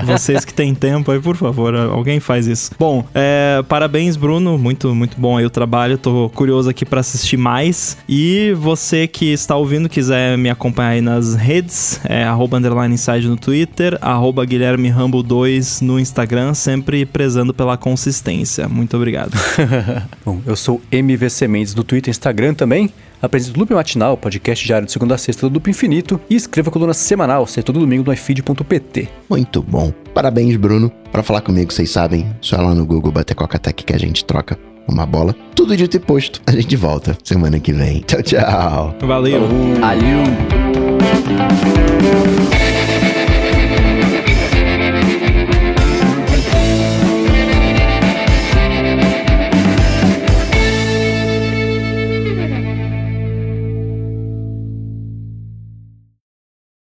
Vocês que têm tempo aí, por favor, alguém faz isso. Bom, é, parabéns, Bruno. Muito, muito bom aí o trabalho. Tô curioso aqui para assistir mais. E você que está ouvindo, quiser me acompanhar aí nas redes, é arroba underline inside no Twitter, arroba Guilherme Rambo 2 no Instagram, sempre prezando pela consistência. Muito obrigado. bom, eu sou MVC Mendes do Twitter e Instagram também. Apresento o Loop Matinal, podcast diário de segunda a sexta do Loop Infinito. E escreva a coluna semanal, ser todo domingo no ifeed.pt. Muito bom. Parabéns, Bruno. Para falar comigo, vocês sabem, só lá no Google bater Coca-Tech que a gente troca uma bola. Tudo dito e posto. A gente volta semana que vem. Tchau, tchau. Valeu. Valeu.